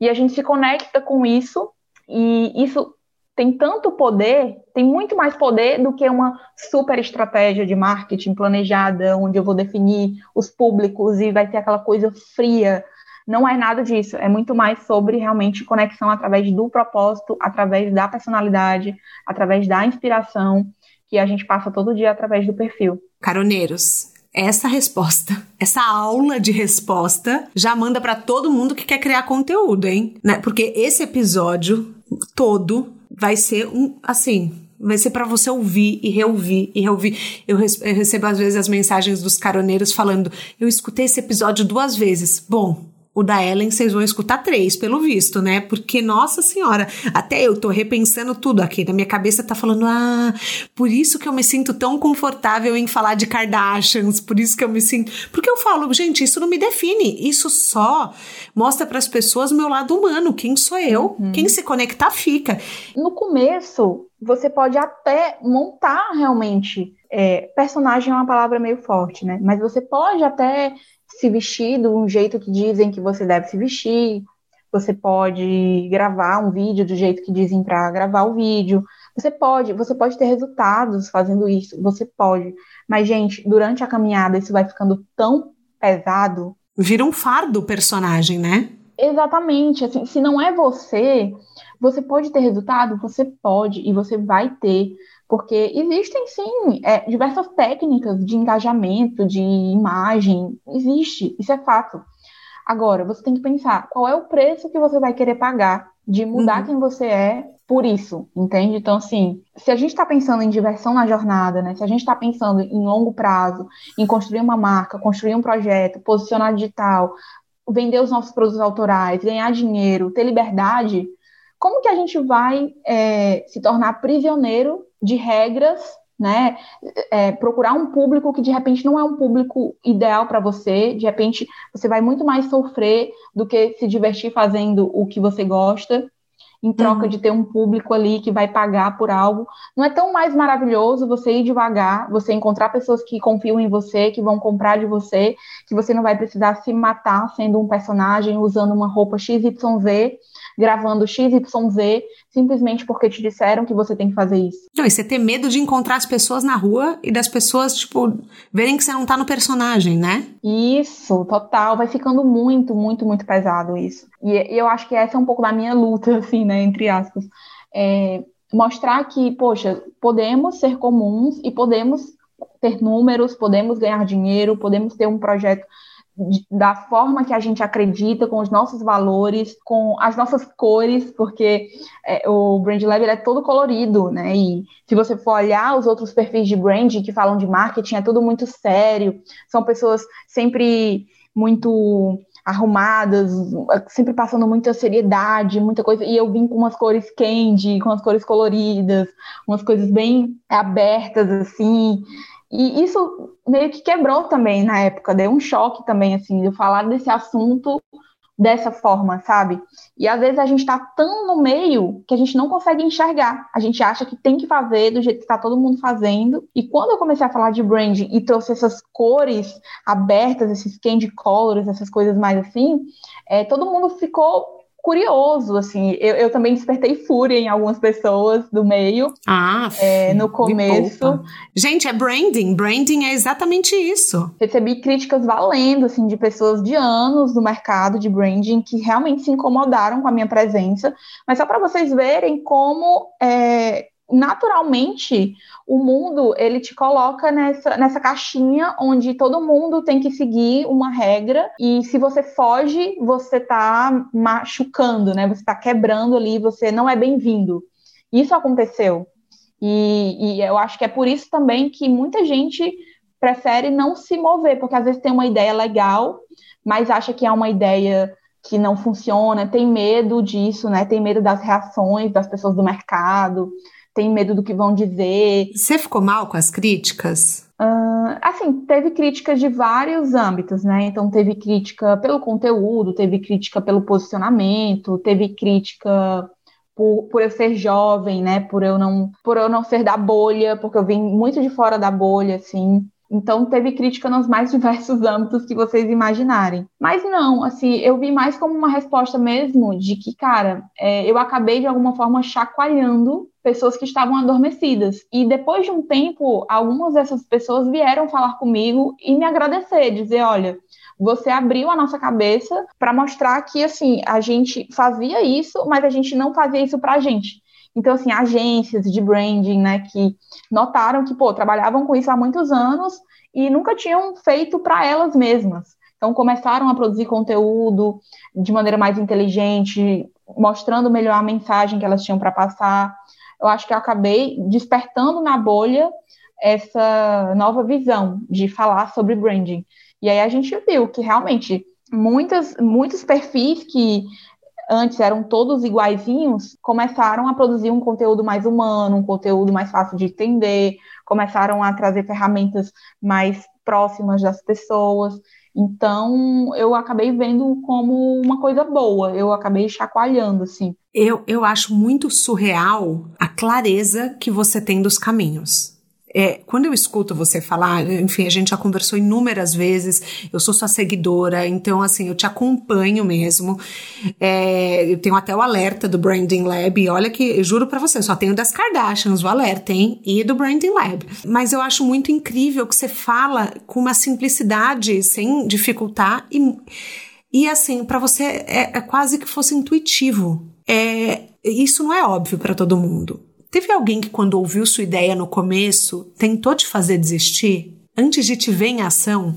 e a gente se conecta com isso, e isso tem tanto poder, tem muito mais poder do que uma super estratégia de marketing planejada, onde eu vou definir os públicos e vai ter aquela coisa fria. Não é nada disso, é muito mais sobre realmente conexão através do propósito, através da personalidade, através da inspiração que a gente passa todo dia através do perfil. Caroneiros, essa resposta, essa aula de resposta já manda para todo mundo que quer criar conteúdo, hein? Né? Porque esse episódio todo vai ser um assim, vai ser para você ouvir e reouvir e reouvir. Eu, recebo às vezes as mensagens dos caroneiros falando: "Eu escutei esse episódio duas vezes". Bom, o da Ellen vocês vão escutar três, pelo visto, né? Porque, nossa senhora, até eu tô repensando tudo aqui. Na minha cabeça tá falando, ah, por isso que eu me sinto tão confortável em falar de Kardashians, por isso que eu me sinto. Porque eu falo, gente, isso não me define. Isso só mostra para as pessoas o meu lado humano. Quem sou eu? Uhum. Quem se conectar, fica. No começo, você pode até montar realmente. É, personagem é uma palavra meio forte, né? Mas você pode até se vestir de um jeito que dizem que você deve se vestir, você pode gravar um vídeo do jeito que dizem para gravar o vídeo. Você pode, você pode ter resultados fazendo isso, você pode. Mas gente, durante a caminhada isso vai ficando tão pesado, vira um fardo o personagem, né? Exatamente, assim, se não é você, você pode ter resultado, você pode e você vai ter, porque existem sim é, diversas técnicas de engajamento, de imagem, existe, isso é fato. Agora, você tem que pensar qual é o preço que você vai querer pagar de mudar uhum. quem você é por isso, entende? Então, assim, se a gente está pensando em diversão na jornada, né? Se a gente está pensando em longo prazo, em construir uma marca, construir um projeto, posicionar digital, vender os nossos produtos autorais, ganhar dinheiro, ter liberdade, como que a gente vai é, se tornar prisioneiro de regras, né? É, procurar um público que de repente não é um público ideal para você, de repente você vai muito mais sofrer do que se divertir fazendo o que você gosta, em troca uhum. de ter um público ali que vai pagar por algo. Não é tão mais maravilhoso você ir devagar, você encontrar pessoas que confiam em você, que vão comprar de você, que você não vai precisar se matar sendo um personagem usando uma roupa XYZ gravando XYZ simplesmente porque te disseram que você tem que fazer isso. Não, e você ter medo de encontrar as pessoas na rua e das pessoas, tipo, verem que você não tá no personagem, né? Isso, total. Vai ficando muito, muito, muito pesado isso. E, eu acho que essa é um pouco da minha luta, assim, né, entre aspas. É, mostrar que, poxa, podemos ser comuns e podemos ter números, podemos ganhar dinheiro, podemos ter um projeto da forma que a gente acredita, com os nossos valores, com as nossas cores, porque é, o Brand Lab é todo colorido, né? E se você for olhar os outros perfis de brand que falam de marketing, é tudo muito sério, são pessoas sempre muito arrumadas, sempre passando muita seriedade, muita coisa. E eu vim com umas cores candy, com as cores coloridas, umas coisas bem abertas, assim. E isso meio que quebrou também na época, deu um choque também, assim, de falar desse assunto dessa forma, sabe? E às vezes a gente tá tão no meio que a gente não consegue enxergar. A gente acha que tem que fazer do jeito que tá todo mundo fazendo. E quando eu comecei a falar de branding e trouxe essas cores abertas, esses candy colors, essas coisas mais assim, é, todo mundo ficou curioso, assim. Eu, eu, também despertei fúria em algumas pessoas do meio. Ah, é, no começo. Gente, é branding. Branding é exatamente isso. Recebi críticas valendo, assim, de pessoas de anos no mercado de branding que realmente se incomodaram com a minha presença. Mas só para vocês verem como é, naturalmente o mundo ele te coloca nessa, nessa caixinha onde todo mundo tem que seguir uma regra e se você foge você tá machucando, né? Você tá quebrando ali, você não é bem-vindo. Isso aconteceu. E, e eu acho que é por isso também que muita gente prefere não se mover, porque às vezes tem uma ideia legal, mas acha que é uma ideia que não funciona, tem medo disso, né? Tem medo das reações das pessoas do mercado, tem medo do que vão dizer. Você ficou mal com as críticas? Uh, assim, teve críticas de vários âmbitos, né? Então, teve crítica pelo conteúdo, teve crítica pelo posicionamento, teve crítica por, por, eu ser jovem, né? Por eu não, por eu não ser da bolha, porque eu vim muito de fora da bolha, assim. Então teve crítica nos mais diversos âmbitos que vocês imaginarem. Mas não, assim, eu vi mais como uma resposta mesmo de que, cara, é, eu acabei de alguma forma chacoalhando pessoas que estavam adormecidas. E depois de um tempo, algumas dessas pessoas vieram falar comigo e me agradecer, dizer, olha, você abriu a nossa cabeça para mostrar que assim a gente fazia isso, mas a gente não fazia isso para a gente. Então, assim, agências de branding, né, que notaram que, pô, trabalhavam com isso há muitos anos e nunca tinham feito para elas mesmas. Então, começaram a produzir conteúdo de maneira mais inteligente, mostrando melhor a mensagem que elas tinham para passar. Eu acho que eu acabei despertando na bolha essa nova visão de falar sobre branding. E aí a gente viu que realmente muitas, muitos perfis que antes eram todos iguaizinhos, começaram a produzir um conteúdo mais humano, um conteúdo mais fácil de entender, começaram a trazer ferramentas mais próximas das pessoas. Então, eu acabei vendo como uma coisa boa, eu acabei chacoalhando, assim. Eu, eu acho muito surreal a clareza que você tem dos caminhos. É, quando eu escuto você falar, enfim, a gente já conversou inúmeras vezes, eu sou sua seguidora, então, assim, eu te acompanho mesmo. É, eu tenho até o alerta do Branding Lab, e olha que, juro para você, só tenho das Kardashians o alerta, hein? E do Branding Lab. Mas eu acho muito incrível que você fala com uma simplicidade, sem dificultar, e, e assim, para você é, é quase que fosse intuitivo. É, isso não é óbvio para todo mundo. Teve alguém que, quando ouviu sua ideia no começo, tentou te fazer desistir? Antes de te ver em ação?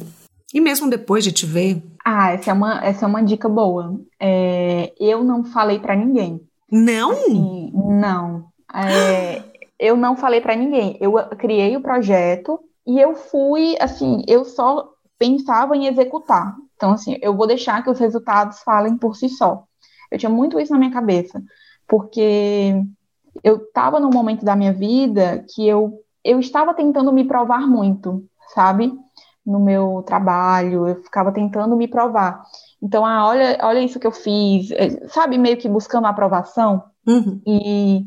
E mesmo depois de te ver? Ah, essa é uma, essa é uma dica boa. É, eu não falei para ninguém. Não? Assim, não. É, eu não falei para ninguém. Eu criei o projeto e eu fui, assim, eu só pensava em executar. Então, assim, eu vou deixar que os resultados falem por si só. Eu tinha muito isso na minha cabeça, porque eu estava num momento da minha vida que eu, eu estava tentando me provar muito, sabe? No meu trabalho, eu ficava tentando me provar. Então, ah, olha, olha isso que eu fiz, é, sabe? Meio que buscando aprovação. Uhum. E,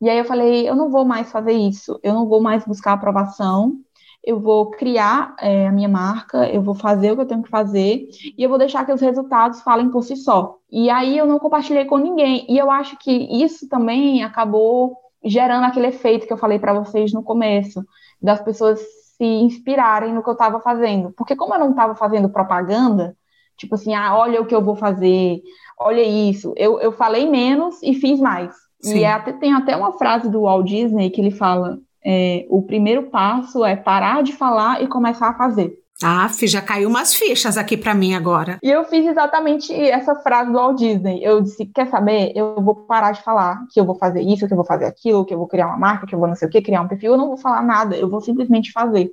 e aí eu falei, eu não vou mais fazer isso, eu não vou mais buscar aprovação, eu vou criar é, a minha marca, eu vou fazer o que eu tenho que fazer e eu vou deixar que os resultados falem por si só. E aí eu não compartilhei com ninguém. E eu acho que isso também acabou gerando aquele efeito que eu falei para vocês no começo, das pessoas se inspirarem no que eu estava fazendo. Porque como eu não estava fazendo propaganda, tipo assim, ah, olha o que eu vou fazer, olha isso, eu, eu falei menos e fiz mais. Sim. E é até, tem até uma frase do Walt Disney que ele fala: é, o primeiro passo é parar de falar e começar a fazer. Ah, já caiu umas fichas aqui para mim agora. E eu fiz exatamente essa frase do Walt Disney. Eu disse: quer saber? Eu vou parar de falar que eu vou fazer isso, que eu vou fazer aquilo, que eu vou criar uma marca, que eu vou não sei o que, criar um perfil. Eu não vou falar nada, eu vou simplesmente fazer.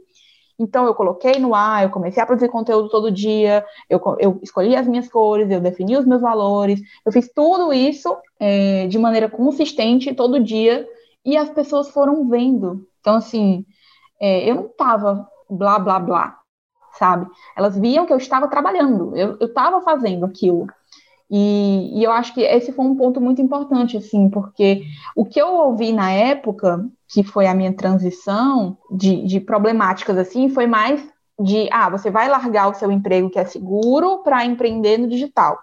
Então eu coloquei no ar, eu comecei a produzir conteúdo todo dia, eu, eu escolhi as minhas cores, eu defini os meus valores, eu fiz tudo isso é, de maneira consistente todo dia e as pessoas foram vendo. Então, assim, é, eu não tava blá, blá, blá, sabe? Elas viam que eu estava trabalhando, eu estava fazendo aquilo. E, e, eu acho que esse foi um ponto muito importante, assim, porque o que eu ouvi na época, que foi a minha transição de, de problemáticas, assim, foi mais de, ah, você vai largar o seu emprego que é seguro para empreender no digital.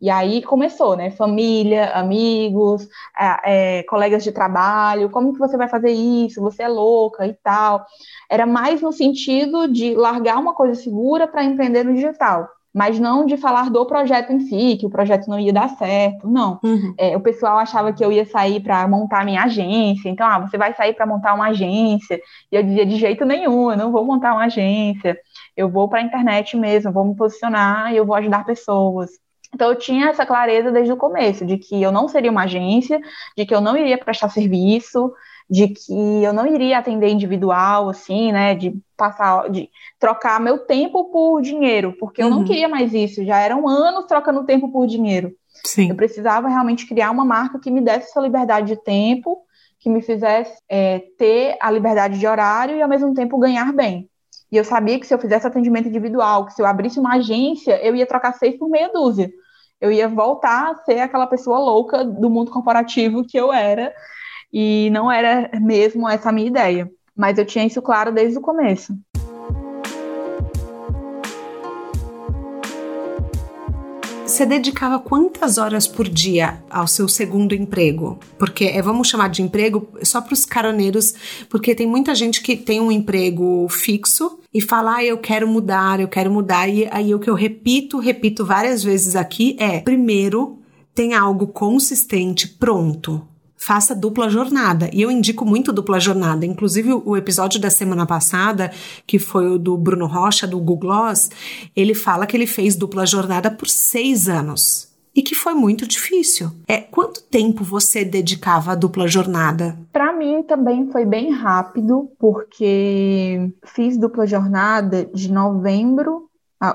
E aí começou, né? Família, amigos, é, é, colegas de trabalho, como que você vai fazer isso? Você é louca e tal. Era mais no sentido de largar uma coisa segura para empreender no digital mas não de falar do projeto em si, que o projeto não ia dar certo, não. Uhum. É, o pessoal achava que eu ia sair para montar minha agência, então, ah, você vai sair para montar uma agência, e eu dizia, de jeito nenhum, eu não vou montar uma agência, eu vou para a internet mesmo, vou me posicionar e eu vou ajudar pessoas. Então eu tinha essa clareza desde o começo, de que eu não seria uma agência, de que eu não iria prestar serviço, de que eu não iria atender individual, assim, né, de passar, de trocar meu tempo por dinheiro, porque eu não uhum. queria mais isso, já eram anos trocando tempo por dinheiro. Sim. Eu precisava realmente criar uma marca que me desse essa liberdade de tempo, que me fizesse é, ter a liberdade de horário e ao mesmo tempo ganhar bem. E eu sabia que se eu fizesse atendimento individual, que se eu abrisse uma agência, eu ia trocar seis por meia dúzia. Eu ia voltar a ser aquela pessoa louca do mundo corporativo que eu era, e não era mesmo essa a minha ideia. Mas eu tinha isso claro desde o começo. Você dedicava quantas horas por dia ao seu segundo emprego? Porque é, vamos chamar de emprego só para os caroneiros, porque tem muita gente que tem um emprego fixo e fala, ah, eu quero mudar, eu quero mudar. E aí o que eu repito, repito várias vezes aqui é: primeiro, tem algo consistente, pronto faça dupla jornada. E eu indico muito dupla jornada. Inclusive, o episódio da semana passada, que foi o do Bruno Rocha, do Google Gloss, ele fala que ele fez dupla jornada por seis anos. E que foi muito difícil. É quanto tempo você dedicava à dupla jornada? Para mim também foi bem rápido, porque fiz dupla jornada de novembro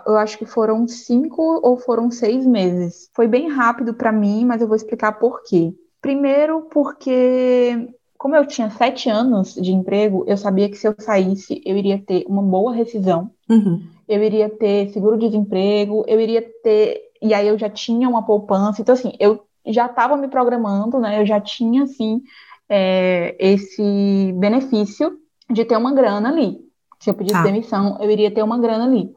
eu acho que foram cinco ou foram seis meses. Foi bem rápido para mim, mas eu vou explicar por quê. Primeiro, porque, como eu tinha sete anos de emprego, eu sabia que se eu saísse, eu iria ter uma boa rescisão, uhum. eu iria ter seguro-desemprego, eu iria ter. E aí eu já tinha uma poupança. Então, assim, eu já estava me programando, né? Eu já tinha, assim, é, esse benefício de ter uma grana ali. Se eu pedisse tá. demissão, eu iria ter uma grana ali.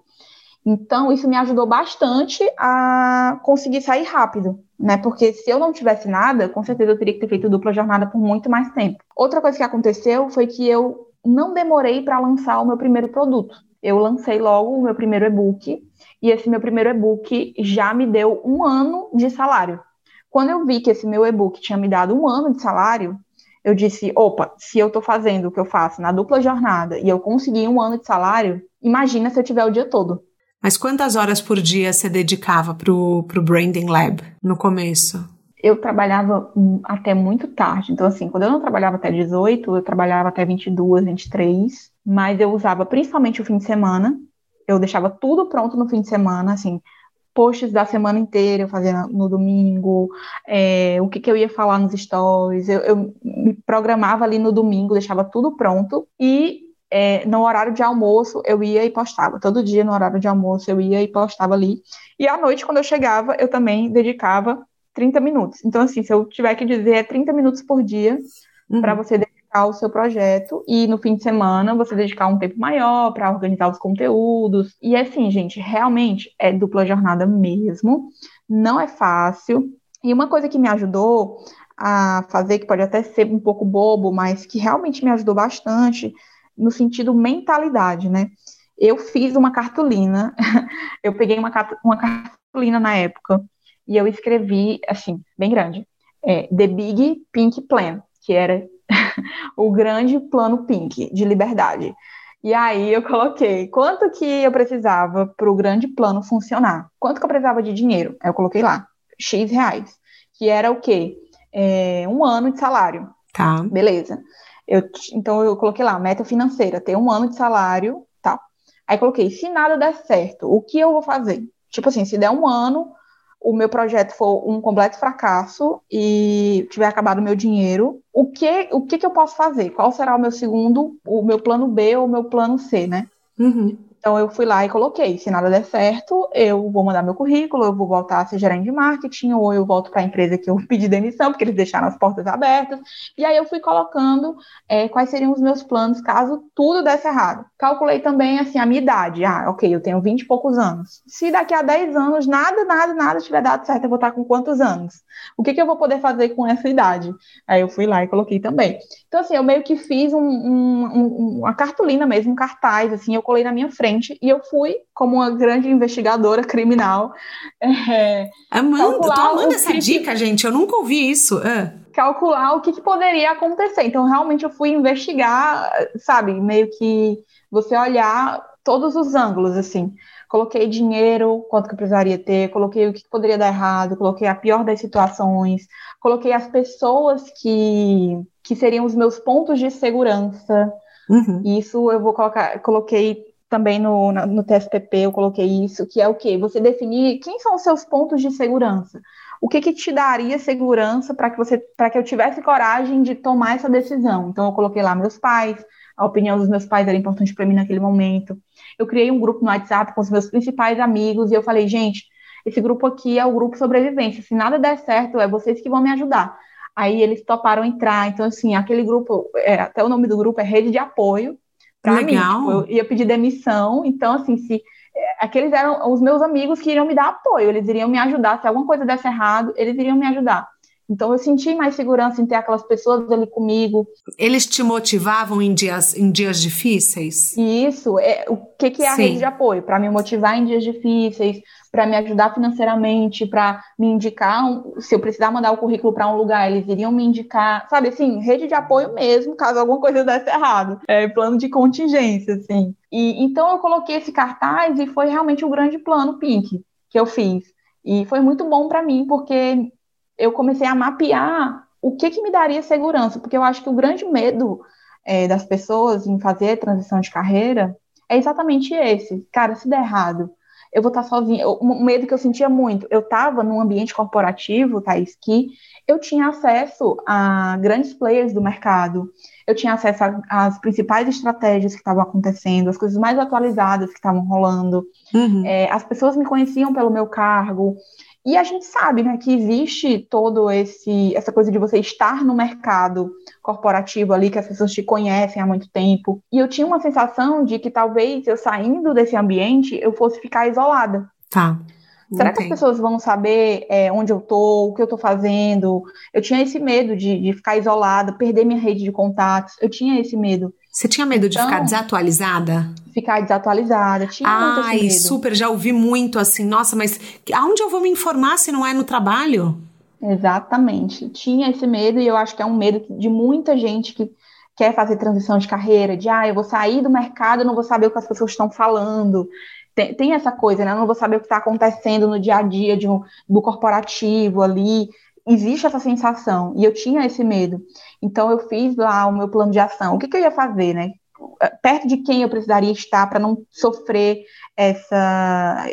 Então, isso me ajudou bastante a conseguir sair rápido né? Porque se eu não tivesse nada, com certeza eu teria que ter feito dupla jornada por muito mais tempo. Outra coisa que aconteceu foi que eu não demorei para lançar o meu primeiro produto. Eu lancei logo o meu primeiro e-book e esse meu primeiro e-book já me deu um ano de salário. Quando eu vi que esse meu e-book tinha me dado um ano de salário, eu disse: opa, se eu estou fazendo o que eu faço na dupla jornada e eu consegui um ano de salário, imagina se eu tiver o dia todo. Mas quantas horas por dia você dedicava para o Branding Lab no começo? Eu trabalhava até muito tarde. Então, assim, quando eu não trabalhava até 18, eu trabalhava até 22, 23. Mas eu usava principalmente o fim de semana. Eu deixava tudo pronto no fim de semana, assim, posts da semana inteira eu fazia no domingo, é, o que, que, eu ia falar nos stories, eu, eu, me programava ali no domingo, deixava tudo pronto e é, no horário de almoço eu ia e postava. Todo dia no horário de almoço eu ia e postava ali. E à noite, quando eu chegava, eu também dedicava 30 minutos. Então, assim, se eu tiver que dizer, é 30 minutos por dia uhum. para você dedicar ao seu projeto. E no fim de semana você dedicar um tempo maior para organizar os conteúdos. E assim, gente, realmente é dupla jornada mesmo. Não é fácil. E uma coisa que me ajudou a fazer, que pode até ser um pouco bobo, mas que realmente me ajudou bastante, no sentido mentalidade, né? Eu fiz uma cartolina, eu peguei uma, uma cartolina na época e eu escrevi, assim, bem grande, é, The Big Pink Plan, que era o grande plano pink de liberdade. E aí eu coloquei quanto que eu precisava para o grande plano funcionar. Quanto que eu precisava de dinheiro? Aí eu coloquei lá, X reais. Que era o quê? É, um ano de salário. Tá. Beleza. Eu, então eu coloquei lá, meta financeira, ter um ano de salário, tá? Aí coloquei, se nada der certo, o que eu vou fazer? Tipo assim, se der um ano, o meu projeto for um completo fracasso e tiver acabado o meu dinheiro, o que, o que, que eu posso fazer? Qual será o meu segundo, o meu plano B ou o meu plano C, né? Uhum. Então eu fui lá e coloquei, se nada der certo, eu vou mandar meu currículo, eu vou voltar a ser gerente de marketing, ou eu volto para a empresa que eu pedi demissão, porque eles deixaram as portas abertas. E aí eu fui colocando é, quais seriam os meus planos caso tudo desse errado. Calculei também assim a minha idade. Ah, ok, eu tenho 20 e poucos anos. Se daqui a 10 anos nada, nada, nada tiver dado certo, eu vou estar com quantos anos? O que, que eu vou poder fazer com essa idade? Aí eu fui lá e coloquei também. Então, assim, eu meio que fiz um, um, um, uma cartolina mesmo, um cartaz, assim, eu colei na minha frente frente e eu fui, como uma grande investigadora criminal. É, amando, tô amando essa que, dica, gente. Eu nunca ouvi isso. É. Calcular o que, que poderia acontecer. Então, realmente, eu fui investigar, sabe, meio que você olhar todos os ângulos, assim. coloquei dinheiro, quanto que eu precisaria ter, coloquei o que poderia dar errado, coloquei a pior das situações, coloquei as pessoas que, que seriam os meus pontos de segurança. Uhum. Isso eu vou colocar, coloquei também no, no TSPP, eu coloquei isso, que é o quê? Você definir quem são os seus pontos de segurança. O que, que te daria segurança para que você para que eu tivesse coragem de tomar essa decisão? Então eu coloquei lá meus pais, a opinião dos meus pais era importante para mim naquele momento. Eu criei um grupo no WhatsApp com os meus principais amigos e eu falei, gente, esse grupo aqui é o grupo sobrevivência. Se nada der certo, é vocês que vão me ajudar. Aí eles toparam entrar. Então, assim, aquele grupo, é, até o nome do grupo é Rede de Apoio. Legal. Mim, tipo, eu ia pedir demissão. Então, assim, se é, aqueles eram os meus amigos que iriam me dar apoio, eles iriam me ajudar. Se alguma coisa desse errado, eles iriam me ajudar. Então eu senti mais segurança em ter aquelas pessoas ali comigo. Eles te motivavam em dias, em dias difíceis? Isso, é, o que, que é a Sim. rede de apoio? Para me motivar em dias difíceis, para me ajudar financeiramente, para me indicar, um, se eu precisar mandar o currículo para um lugar, eles iriam me indicar, sabe assim, rede de apoio mesmo, caso alguma coisa desse errado. É, plano de contingência, assim. E então eu coloquei esse cartaz e foi realmente o um grande plano Pink que eu fiz. E foi muito bom para mim, porque eu comecei a mapear o que, que me daria segurança, porque eu acho que o grande medo é, das pessoas em fazer transição de carreira é exatamente esse. Cara, se der errado, eu vou estar sozinha. O medo que eu sentia muito, eu estava num ambiente corporativo, Thaís, que eu tinha acesso a grandes players do mercado, eu tinha acesso às principais estratégias que estavam acontecendo, as coisas mais atualizadas que estavam rolando. Uhum. É, as pessoas me conheciam pelo meu cargo, e a gente sabe né, que existe todo esse essa coisa de você estar no mercado corporativo ali, que as pessoas te conhecem há muito tempo. E eu tinha uma sensação de que talvez eu saindo desse ambiente eu fosse ficar isolada. Tá. Será que as pessoas vão saber é, onde eu tô, o que eu tô fazendo? Eu tinha esse medo de, de ficar isolada, perder minha rede de contatos. Eu tinha esse medo. Você tinha medo então, de ficar então, desatualizada? Ficar desatualizada, tinha Ai, muito medo. super, já ouvi muito assim, nossa, mas aonde eu vou me informar se não é no trabalho? Exatamente, tinha esse medo e eu acho que é um medo de muita gente que quer fazer transição de carreira, de ah, eu vou sair do mercado, não vou saber o que as pessoas estão falando. Tem, tem essa coisa, né? Eu não vou saber o que está acontecendo no dia a dia de um, do corporativo ali existe essa sensação, e eu tinha esse medo. Então, eu fiz lá o meu plano de ação. O que, que eu ia fazer, né? Perto de quem eu precisaria estar para não sofrer essa.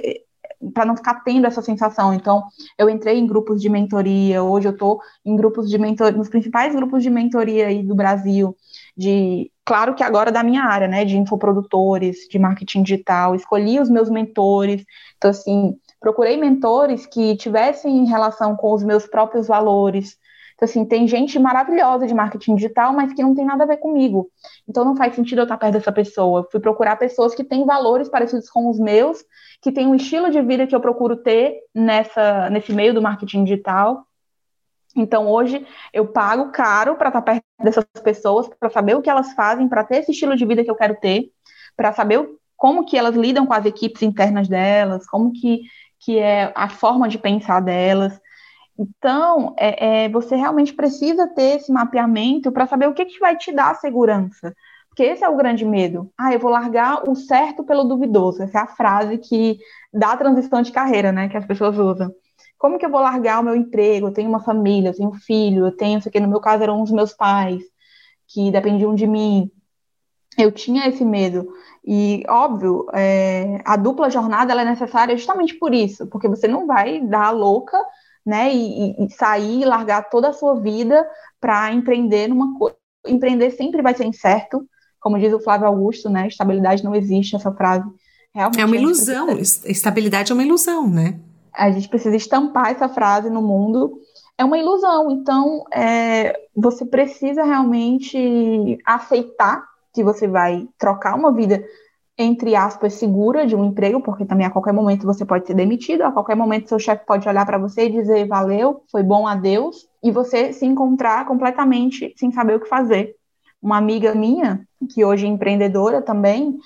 para não ficar tendo essa sensação. Então, eu entrei em grupos de mentoria, hoje eu estou em grupos de mentoria, nos principais grupos de mentoria aí do Brasil, de claro que agora da minha área, né, de infoprodutores, de marketing digital, escolhi os meus mentores, então assim, procurei mentores que tivessem relação com os meus próprios valores. Então, assim, tem gente maravilhosa de marketing digital, mas que não tem nada a ver comigo. Então, não faz sentido eu estar perto dessa pessoa. Fui procurar pessoas que têm valores parecidos com os meus, que têm um estilo de vida que eu procuro ter nessa, nesse meio do marketing digital. Então, hoje, eu pago caro para estar perto dessas pessoas, para saber o que elas fazem, para ter esse estilo de vida que eu quero ter, para saber como que elas lidam com as equipes internas delas, como que que é a forma de pensar delas. Então, é, é, você realmente precisa ter esse mapeamento para saber o que, que vai te dar segurança. Porque esse é o grande medo. Ah, eu vou largar o certo pelo duvidoso. Essa é a frase que dá a transição de carreira, né? Que as pessoas usam. Como que eu vou largar o meu emprego? Eu tenho uma família, eu tenho um filho, eu tenho isso aqui. No meu caso, eram os meus pais, que dependiam de mim. Eu tinha esse medo. E, óbvio, é, a dupla jornada é necessária justamente por isso, porque você não vai dar a louca, né, e, e sair, largar toda a sua vida para empreender numa coisa. Empreender sempre vai ser incerto, como diz o Flávio Augusto, né, estabilidade não existe, essa frase. Realmente é uma ilusão, precisa... estabilidade é uma ilusão, né? A gente precisa estampar essa frase no mundo é uma ilusão. Então, é, você precisa realmente aceitar que você vai trocar uma vida, entre aspas, segura de um emprego, porque também a qualquer momento você pode ser demitido, a qualquer momento seu chefe pode olhar para você e dizer valeu, foi bom a Deus, e você se encontrar completamente sem saber o que fazer. Uma amiga minha, que hoje é empreendedora também,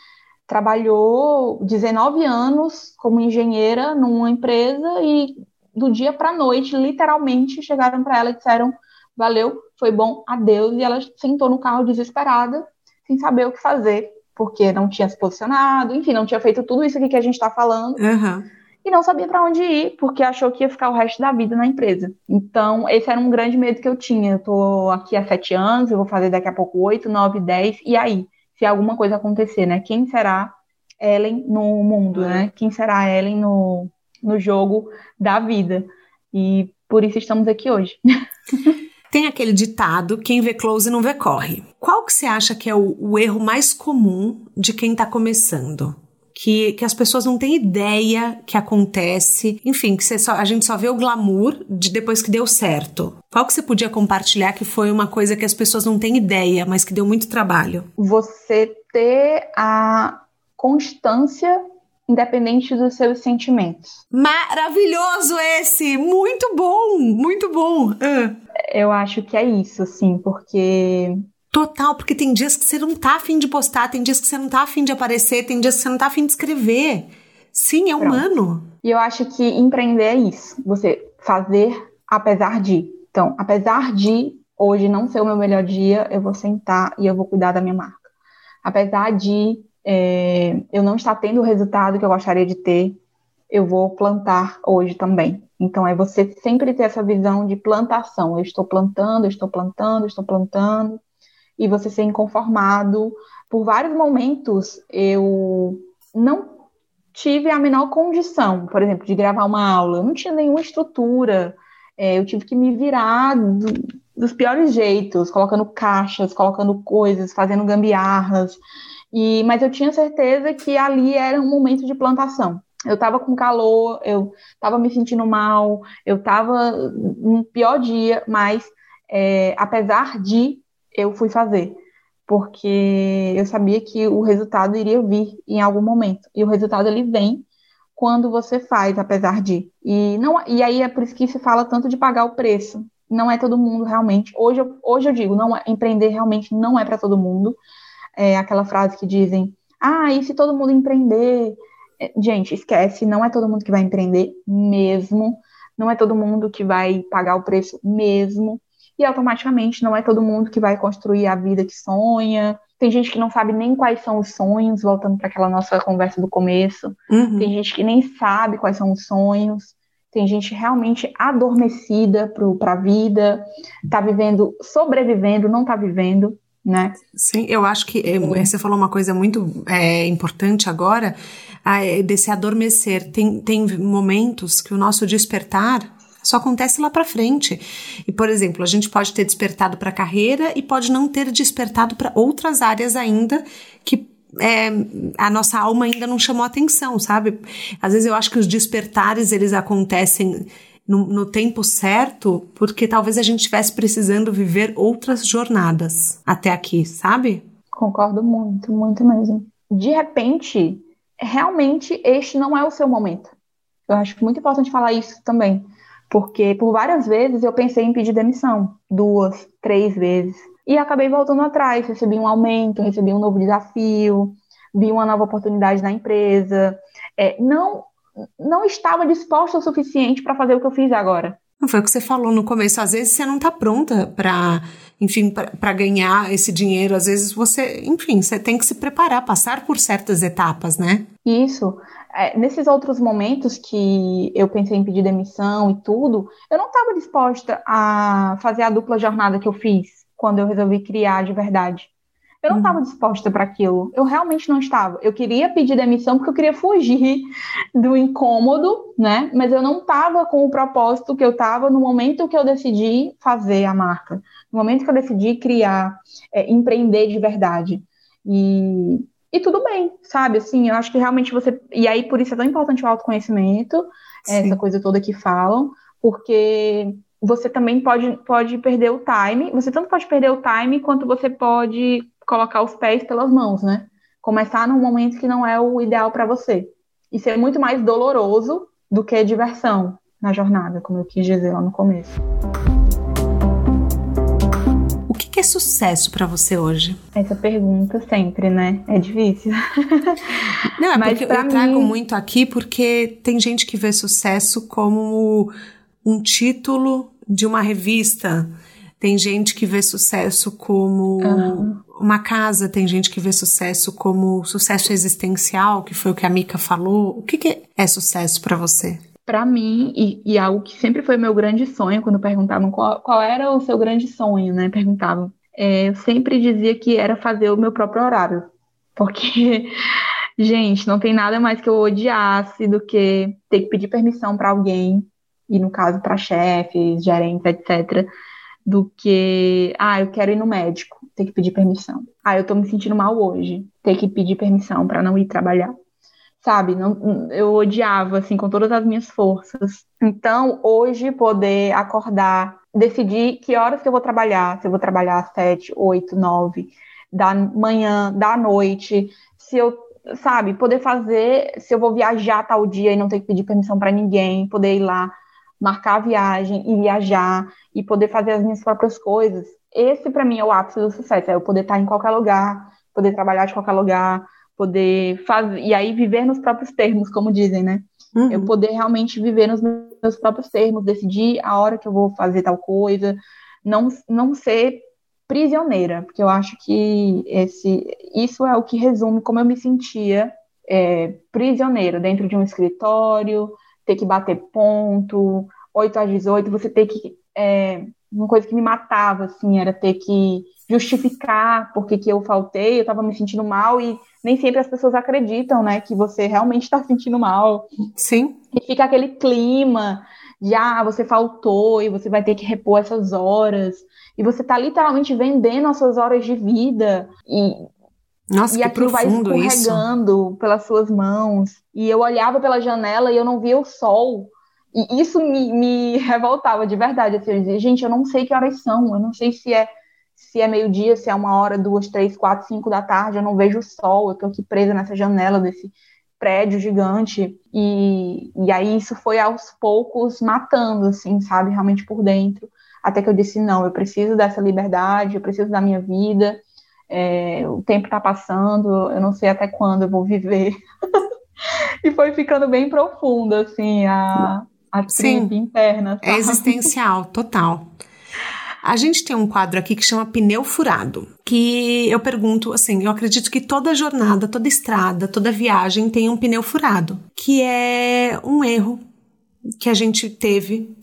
trabalhou 19 anos como engenheira numa empresa e do dia para noite, literalmente, chegaram para ela e disseram valeu, foi bom, adeus, e ela sentou no carro desesperada sem saber o que fazer. porque não tinha se posicionado, enfim, não tinha feito tudo isso aqui que a gente está falando. Uhum. E não sabia para onde ir, porque achou que ia ficar o resto da vida na empresa. Então, esse era um grande medo que eu tinha. Eu tô aqui há sete anos, eu vou fazer daqui a pouco oito, nove, dez, e aí? Se alguma coisa acontecer, né? Quem será Ellen no mundo, né? Quem será Ellen no, no jogo da vida? E por isso estamos aqui hoje. Tem aquele ditado, quem vê close não vê corre. Qual que você acha que é o, o erro mais comum de quem está começando? Que, que, as pessoas não têm ideia que acontece. Enfim, que só, a gente só vê o glamour de depois que deu certo. Qual que você podia compartilhar que foi uma coisa que as pessoas não têm ideia, mas que deu muito trabalho? Você ter a constância independente dos seus sentimentos. Maravilhoso esse! Muito bom! Muito bom! Uh. Eu acho que é isso, assim, porque. Total, porque tem dias que você não tá afim de postar, tem dias que você não tá afim de aparecer, tem dias que você não tá afim de escrever. Sim, é Pronto. humano. E eu acho que empreender é isso. Você fazer apesar de. Então, apesar de hoje não ser o meu melhor dia, eu vou sentar e eu vou cuidar da minha marca. Apesar de é, eu não estar tendo o resultado que eu gostaria de ter, eu vou plantar hoje também. Então, é você sempre ter essa visão de plantação. Eu estou plantando, eu estou plantando, eu estou plantando, e você ser inconformado. Por vários momentos, eu não tive a menor condição, por exemplo, de gravar uma aula. Eu não tinha nenhuma estrutura. É, eu tive que me virar do, dos piores jeitos, colocando caixas, colocando coisas, fazendo gambiarras. E, mas eu tinha certeza que ali era um momento de plantação. Eu estava com calor, eu estava me sentindo mal, eu estava no pior dia, mas é, apesar de, eu fui fazer, porque eu sabia que o resultado iria vir em algum momento. E o resultado ele vem quando você faz, apesar de. E, não, e aí é por isso que se fala tanto de pagar o preço. Não é todo mundo realmente. Hoje, hoje eu digo, não é, empreender realmente não é para todo mundo é, aquela frase que dizem: ah, e se todo mundo empreender? É, gente, esquece, não é todo mundo que vai empreender mesmo, não é todo mundo que vai pagar o preço mesmo, e automaticamente não é todo mundo que vai construir a vida que sonha. Tem gente que não sabe nem quais são os sonhos, voltando para aquela nossa conversa do começo. Uhum. Tem gente que nem sabe quais são os sonhos. Tem gente realmente adormecida para a vida, está vivendo, sobrevivendo, não está vivendo né? Sim, eu acho que é, você falou uma coisa muito é, importante agora, é, desse adormecer. Tem, tem momentos que o nosso despertar só acontece lá para frente. E, por exemplo, a gente pode ter despertado para a carreira e pode não ter despertado para outras áreas ainda que é, a nossa alma ainda não chamou atenção, sabe? Às vezes eu acho que os despertares eles acontecem no, no tempo certo, porque talvez a gente estivesse precisando viver outras jornadas até aqui, sabe? Concordo muito, muito mesmo. De repente, realmente este não é o seu momento. Eu acho muito importante falar isso também, porque por várias vezes eu pensei em pedir demissão, duas, três vezes, e acabei voltando atrás. Recebi um aumento, recebi um novo desafio, vi uma nova oportunidade na empresa. É, não não estava disposta o suficiente para fazer o que eu fiz agora. Foi o que você falou no começo. Às vezes você não está pronta para, enfim, para ganhar esse dinheiro. Às vezes você, enfim, você tem que se preparar, passar por certas etapas, né? Isso. É, nesses outros momentos que eu pensei em pedir demissão e tudo, eu não estava disposta a fazer a dupla jornada que eu fiz quando eu resolvi criar de verdade. Eu não estava uhum. disposta para aquilo. Eu realmente não estava. Eu queria pedir demissão porque eu queria fugir do incômodo, né? Mas eu não estava com o propósito que eu estava no momento que eu decidi fazer a marca, no momento que eu decidi criar, é, empreender de verdade. E, e tudo bem, sabe? Assim, eu acho que realmente você. E aí, por isso é tão importante o autoconhecimento, Sim. essa coisa toda que falam, porque você também pode, pode perder o time. Você tanto pode perder o time quanto você pode colocar os pés pelas mãos, né? Começar num momento que não é o ideal para você. Isso é muito mais doloroso do que diversão na jornada, como eu quis dizer lá no começo. O que é sucesso para você hoje? Essa pergunta sempre, né? É difícil. Não, é porque eu mim... trago muito aqui porque tem gente que vê sucesso como um título de uma revista Tem gente que vê sucesso como uhum. uma casa, tem gente que vê sucesso como sucesso existencial, que foi o que a Mika falou. O que, que é sucesso para você? Para mim, e, e, algo que sempre foi meu grande sonho, quando perguntavam qual, qual era o seu grande sonho, né? Perguntavam. É, eu sempre dizia que era fazer o meu próprio horário. Porque Gente, não tem nada mais que eu odiasse do que ter que pedir permissão para alguém, e no caso para chefes, gerentes, etc., do que, ah, eu quero ir no médico, ter que pedir permissão. Ah, eu tô me sentindo mal hoje, ter que pedir permissão para não ir trabalhar. Sabe, não, eu odiava assim com todas as minhas forças. Então, hoje poder acordar, decidir que horas que eu vou trabalhar, se eu vou trabalhar às sete, oito, nove, da manhã, da noite, se eu sabe, poder fazer, se eu vou viajar tal dia e não ter que pedir permissão para ninguém, poder ir lá, marcar a viagem e viajar e poder fazer as minhas próprias coisas. Esse para mim é o ápice do sucesso, é eu poder estar em qualquer lugar, poder trabalhar de qualquer lugar, poder fazer e aí viver nos próprios termos, como dizem, né? Uhum. Eu poder realmente viver nos meus próprios termos, decidir a hora que eu vou fazer tal coisa, não não ser prisioneira, porque eu acho que esse, isso é o que resume como eu me sentia é, prisioneira dentro de um escritório, ter que bater ponto, 8 às 18, você ter que. É, uma coisa que me matava, assim, era ter que justificar porque que eu faltei, eu estava me sentindo mal e nem sempre as pessoas acreditam, né, que você realmente está se sentindo mal. Sim. E fica aquele clima de, ah, você faltou e você vai ter que repor essas horas e você está literalmente vendendo as suas horas de vida e nossa, e aquilo vai escorregando isso. pelas suas mãos. E eu olhava pela janela e eu não via o sol. E isso me, me revoltava de verdade. Assim, eu dizia, gente, eu não sei que horas são. Eu não sei se é se é meio-dia, se é uma hora, duas, três, quatro, cinco da tarde. Eu não vejo o sol. Eu tô aqui presa nessa janela desse prédio gigante. E, e aí isso foi aos poucos matando, assim, sabe? Realmente por dentro até que eu disse: não, eu preciso dessa liberdade, eu preciso da minha vida, é, o tempo está passando, eu não sei até quando eu vou viver. e foi ficando bem profunda, assim, a, a Sim, interna. É existencial, total. A gente tem um quadro aqui que chama Pneu Furado, que eu pergunto assim, eu acredito que toda jornada, toda estrada, toda viagem tem um pneu furado, que é um erro que a gente teve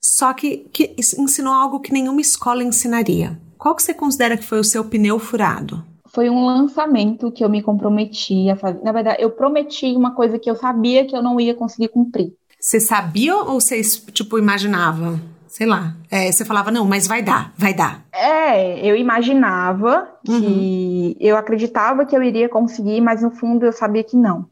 só que, que ensinou algo que nenhuma escola ensinaria. Qual que você considera que foi o seu pneu furado? Foi um lançamento que eu me comprometi a fazer. Na verdade, eu prometi uma coisa que eu sabia que eu não ia conseguir cumprir. Você sabia ou você, tipo, imaginava? Sei lá. É, você falava, não, mas vai dar, vai dar. É, eu imaginava uhum. que eu acreditava que eu iria conseguir, mas no fundo eu sabia que não.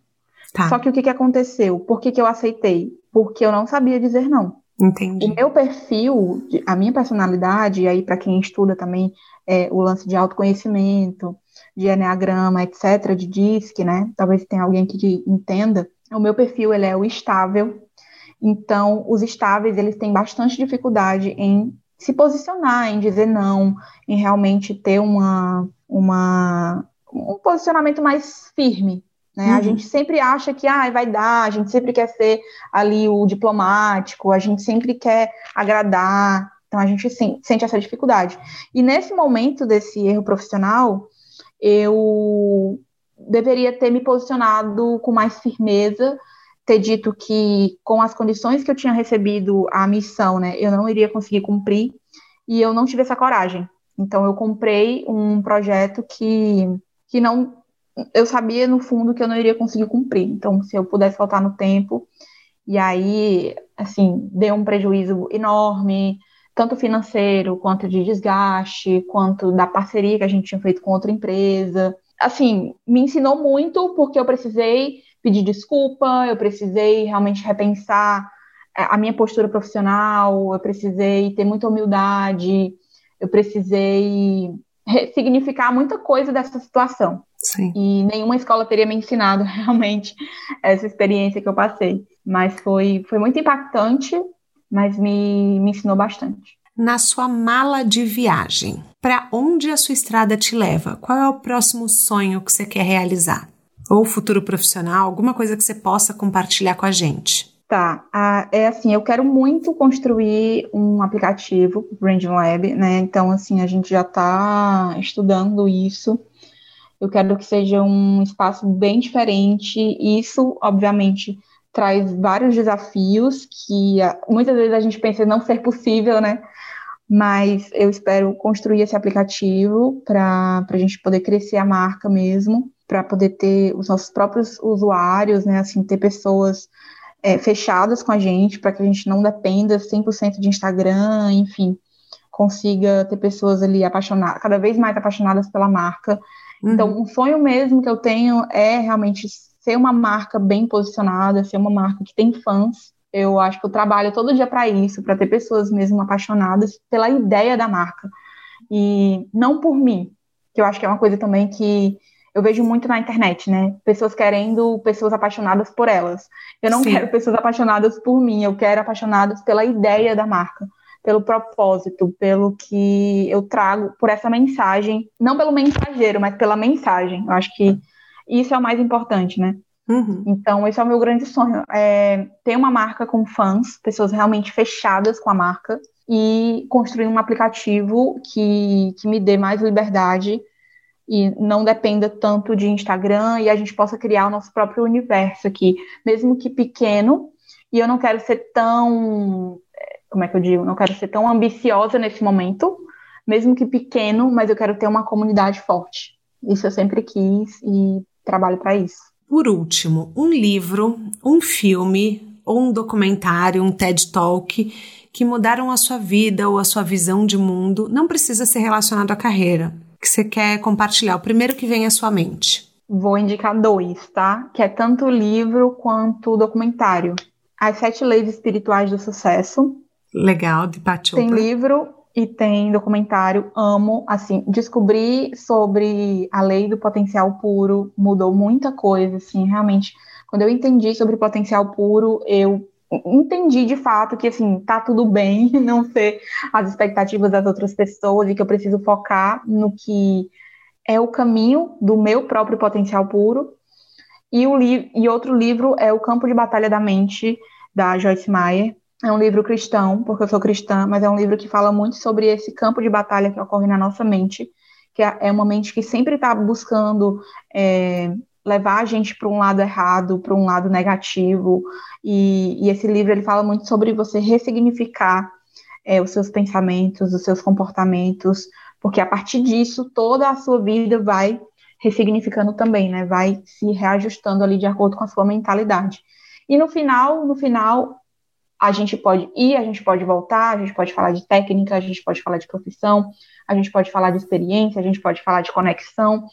Tá. Só que o que, que aconteceu? Por que, que eu aceitei? Porque eu não sabia dizer não. Entendi. O meu perfil, a minha personalidade, e aí para quem estuda também é, o lance de autoconhecimento, de enneagrama, etc., de DISC, né? Talvez tenha alguém que entenda. O meu perfil ele é o estável. Então, os estáveis eles têm bastante dificuldade em se posicionar, em dizer não, em realmente ter uma, uma um posicionamento mais firme, né? Uhum. A gente sempre acha que ah, vai dar, a gente sempre quer ser ali o diplomático, a gente sempre quer agradar, então a gente sente essa dificuldade. E nesse momento desse erro profissional, eu deveria ter me posicionado com mais firmeza, ter dito que com as condições que eu tinha recebido a missão, né, eu não iria conseguir cumprir, e eu não tive essa coragem. Então eu comprei um projeto que, que não eu sabia no fundo que eu não iria conseguir cumprir. Então, se eu pudesse faltar no tempo, e aí, assim, deu um prejuízo enorme, tanto financeiro, quanto de desgaste, quanto da parceria que a gente tinha feito com outra empresa. Assim, me ensinou muito porque eu precisei pedir desculpa, eu precisei realmente repensar é, a minha postura profissional, eu precisei ter muita humildade, eu precisei significar muita coisa dessa situação. Sim. E nenhuma escola teria me ensinado realmente essa experiência que eu passei. Mas foi, foi muito impactante, mas me, me ensinou bastante. Na sua mala de viagem, para onde a sua estrada te leva? Qual é o próximo sonho que você quer realizar? Ou futuro profissional, alguma coisa que você possa compartilhar com a gente? Tá, ah, é assim, eu quero muito construir um aplicativo, Branding Lab, né? Então, assim, a gente já está estudando isso. Eu quero que seja um espaço bem diferente. Isso, obviamente, traz vários desafios que muitas vezes a gente pensa não ser possível, né? Mas eu espero construir esse aplicativo para a gente poder crescer a marca mesmo, para poder ter os nossos próprios usuários, né? Assim, ter pessoas é, fechadas com a gente, para que a gente não dependa 100% de Instagram, enfim, consiga ter pessoas ali apaixonadas, cada vez mais apaixonadas pela marca. Uhum. Então, um sonho mesmo que eu tenho é realmente ser uma marca bem posicionada, ser uma marca que tem fãs. Eu acho que eu trabalho todo dia para isso, para ter pessoas mesmo apaixonadas pela ideia da marca. E não por mim, que eu acho que é uma coisa também que eu vejo muito na internet, né? Pessoas querendo pessoas apaixonadas por elas. Eu não Sim. quero pessoas apaixonadas por mim, eu quero apaixonadas pela ideia da marca, pelo propósito, pelo que eu trago, por essa mensagem, não pelo mensageiro, mas pela mensagem. Eu acho que isso é o mais importante, né? Uhum. Então, esse é o meu grande sonho: é ter uma marca com fãs, pessoas realmente fechadas com a marca, e construir um aplicativo que, que me dê mais liberdade e não dependa tanto de Instagram e a gente possa criar o nosso próprio universo aqui, mesmo que pequeno. E eu não quero ser tão, como é que eu digo, não quero ser tão ambiciosa nesse momento, mesmo que pequeno, mas eu quero ter uma comunidade forte. Isso eu sempre quis e trabalho para isso. Por último, um livro, um filme ou um documentário, um TED Talk que mudaram a sua vida ou a sua visão de mundo, não precisa ser relacionado à carreira que você quer compartilhar? O primeiro que vem à sua mente. Vou indicar dois, tá? Que é tanto o livro quanto o documentário. As Sete Leis Espirituais do Sucesso. Legal, de Pat Tem livro e tem documentário. Amo, assim, descobrir sobre a lei do potencial puro mudou muita coisa, assim, realmente. Quando eu entendi sobre potencial puro, eu entendi de fato que assim tá tudo bem não ser as expectativas das outras pessoas e que eu preciso focar no que é o caminho do meu próprio potencial puro. E, o li e outro livro é O Campo de Batalha da Mente, da Joyce Meyer. É um livro cristão, porque eu sou cristã, mas é um livro que fala muito sobre esse campo de batalha que ocorre na nossa mente, que é, é uma mente que sempre está buscando é, levar a gente para um lado errado, para um lado negativo. E, e, esse livro ele fala muito sobre você ressignificar é, os seus pensamentos, os seus comportamentos, porque a partir disso toda a sua vida vai ressignificando também, né? Vai se reajustando ali de acordo com a sua mentalidade. E no final, no final, a gente pode ir, a gente pode voltar, a gente pode falar de técnica, a gente pode falar de profissão, a gente pode falar de experiência, a gente pode falar de conexão,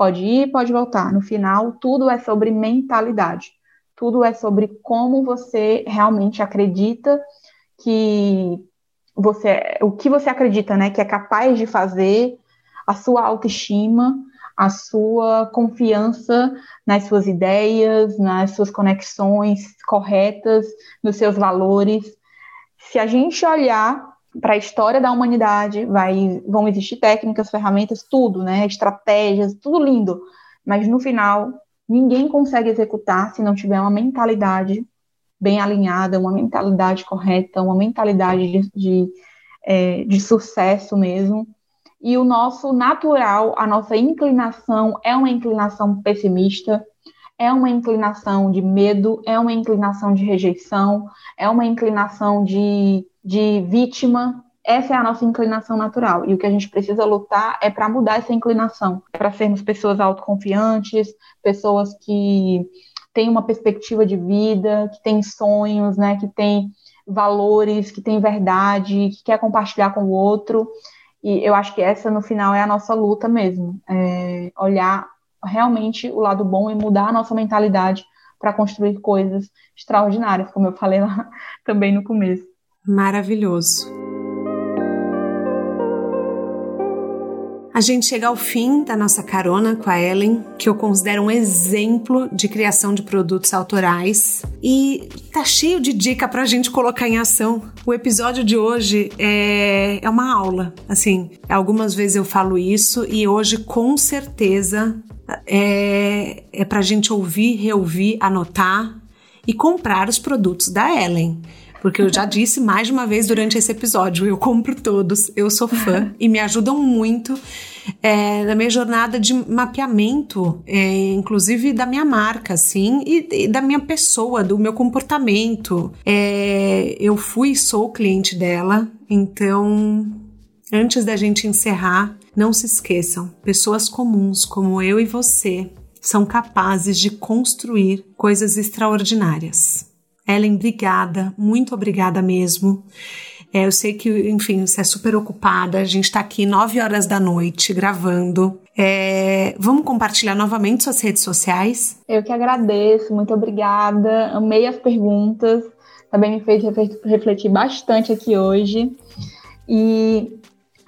Pode ir, pode voltar. No final, tudo é sobre mentalidade. Tudo é sobre como você realmente acredita que você, o que você acredita, né, que é capaz de fazer, a sua autoestima, a sua confiança nas suas ideias, nas suas conexões corretas, nos seus valores. Se a gente olhar para a história da humanidade, vai, vão existir técnicas, ferramentas, tudo, né? Estratégias, tudo lindo. Mas no final, ninguém consegue executar se não tiver uma mentalidade bem alinhada, uma mentalidade correta, uma mentalidade de, de, é, de sucesso mesmo. E o nosso natural, a nossa inclinação é uma inclinação pessimista, é uma inclinação de medo, é uma inclinação de rejeição, é uma inclinação de de vítima, essa é a nossa inclinação natural. E o que a gente precisa lutar é para mudar essa inclinação, para sermos pessoas autoconfiantes, pessoas que têm uma perspectiva de vida, que têm sonhos, né, que têm valores, que têm verdade, que quer compartilhar com o outro. E eu acho que essa, no final, é a nossa luta mesmo. É olhar realmente o lado bom e mudar a nossa mentalidade para construir coisas extraordinárias, como eu falei lá também no começo. Maravilhoso. A gente chega ao fim da nossa carona com a Ellen, que eu considero um exemplo de criação de produtos autorais e tá cheio de dica pra gente colocar em ação. O episódio de hoje é, é uma aula, assim, algumas vezes eu falo isso e hoje com certeza é, é pra gente ouvir, reouvir, anotar e comprar os produtos da Ellen. Porque eu já disse mais de uma vez durante esse episódio, eu compro todos, eu sou fã e me ajudam muito é, na minha jornada de mapeamento, é, inclusive da minha marca, assim, e, e, da minha pessoa, do meu comportamento. É, eu fui e sou cliente dela, então, antes da gente encerrar, não se esqueçam, pessoas comuns como eu e você são capazes de construir coisas extraordinárias. Ellen, obrigada, muito obrigada mesmo. É, eu sei que, enfim, você é super ocupada. A gente está aqui nove horas da noite gravando. É, vamos compartilhar novamente suas redes sociais? Eu que agradeço, muito obrigada. Amei as perguntas. Também me fez refletir bastante aqui hoje. E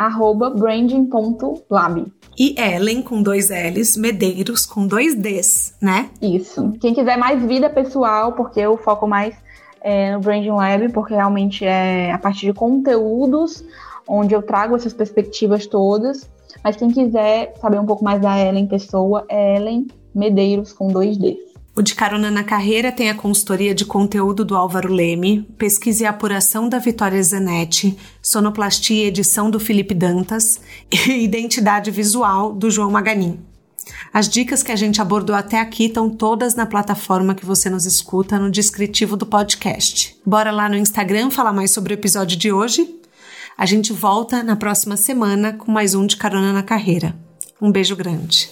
arroba branding.lab. E Ellen com dois L's, Medeiros com dois D's, né? Isso. Quem quiser mais vida pessoal, porque eu foco mais é, no Branding Lab, porque realmente é a partir de conteúdos onde eu trago essas perspectivas todas. Mas quem quiser saber um pouco mais da Ellen pessoa, é Ellen Medeiros com dois D's. O De Carona na Carreira tem a consultoria de conteúdo do Álvaro Leme, pesquisa e apuração da Vitória Zanetti, sonoplastia e edição do Felipe Dantas e identidade visual do João Maganin. As dicas que a gente abordou até aqui estão todas na plataforma que você nos escuta no descritivo do podcast. Bora lá no Instagram falar mais sobre o episódio de hoje? A gente volta na próxima semana com mais um de Carona na Carreira. Um beijo grande.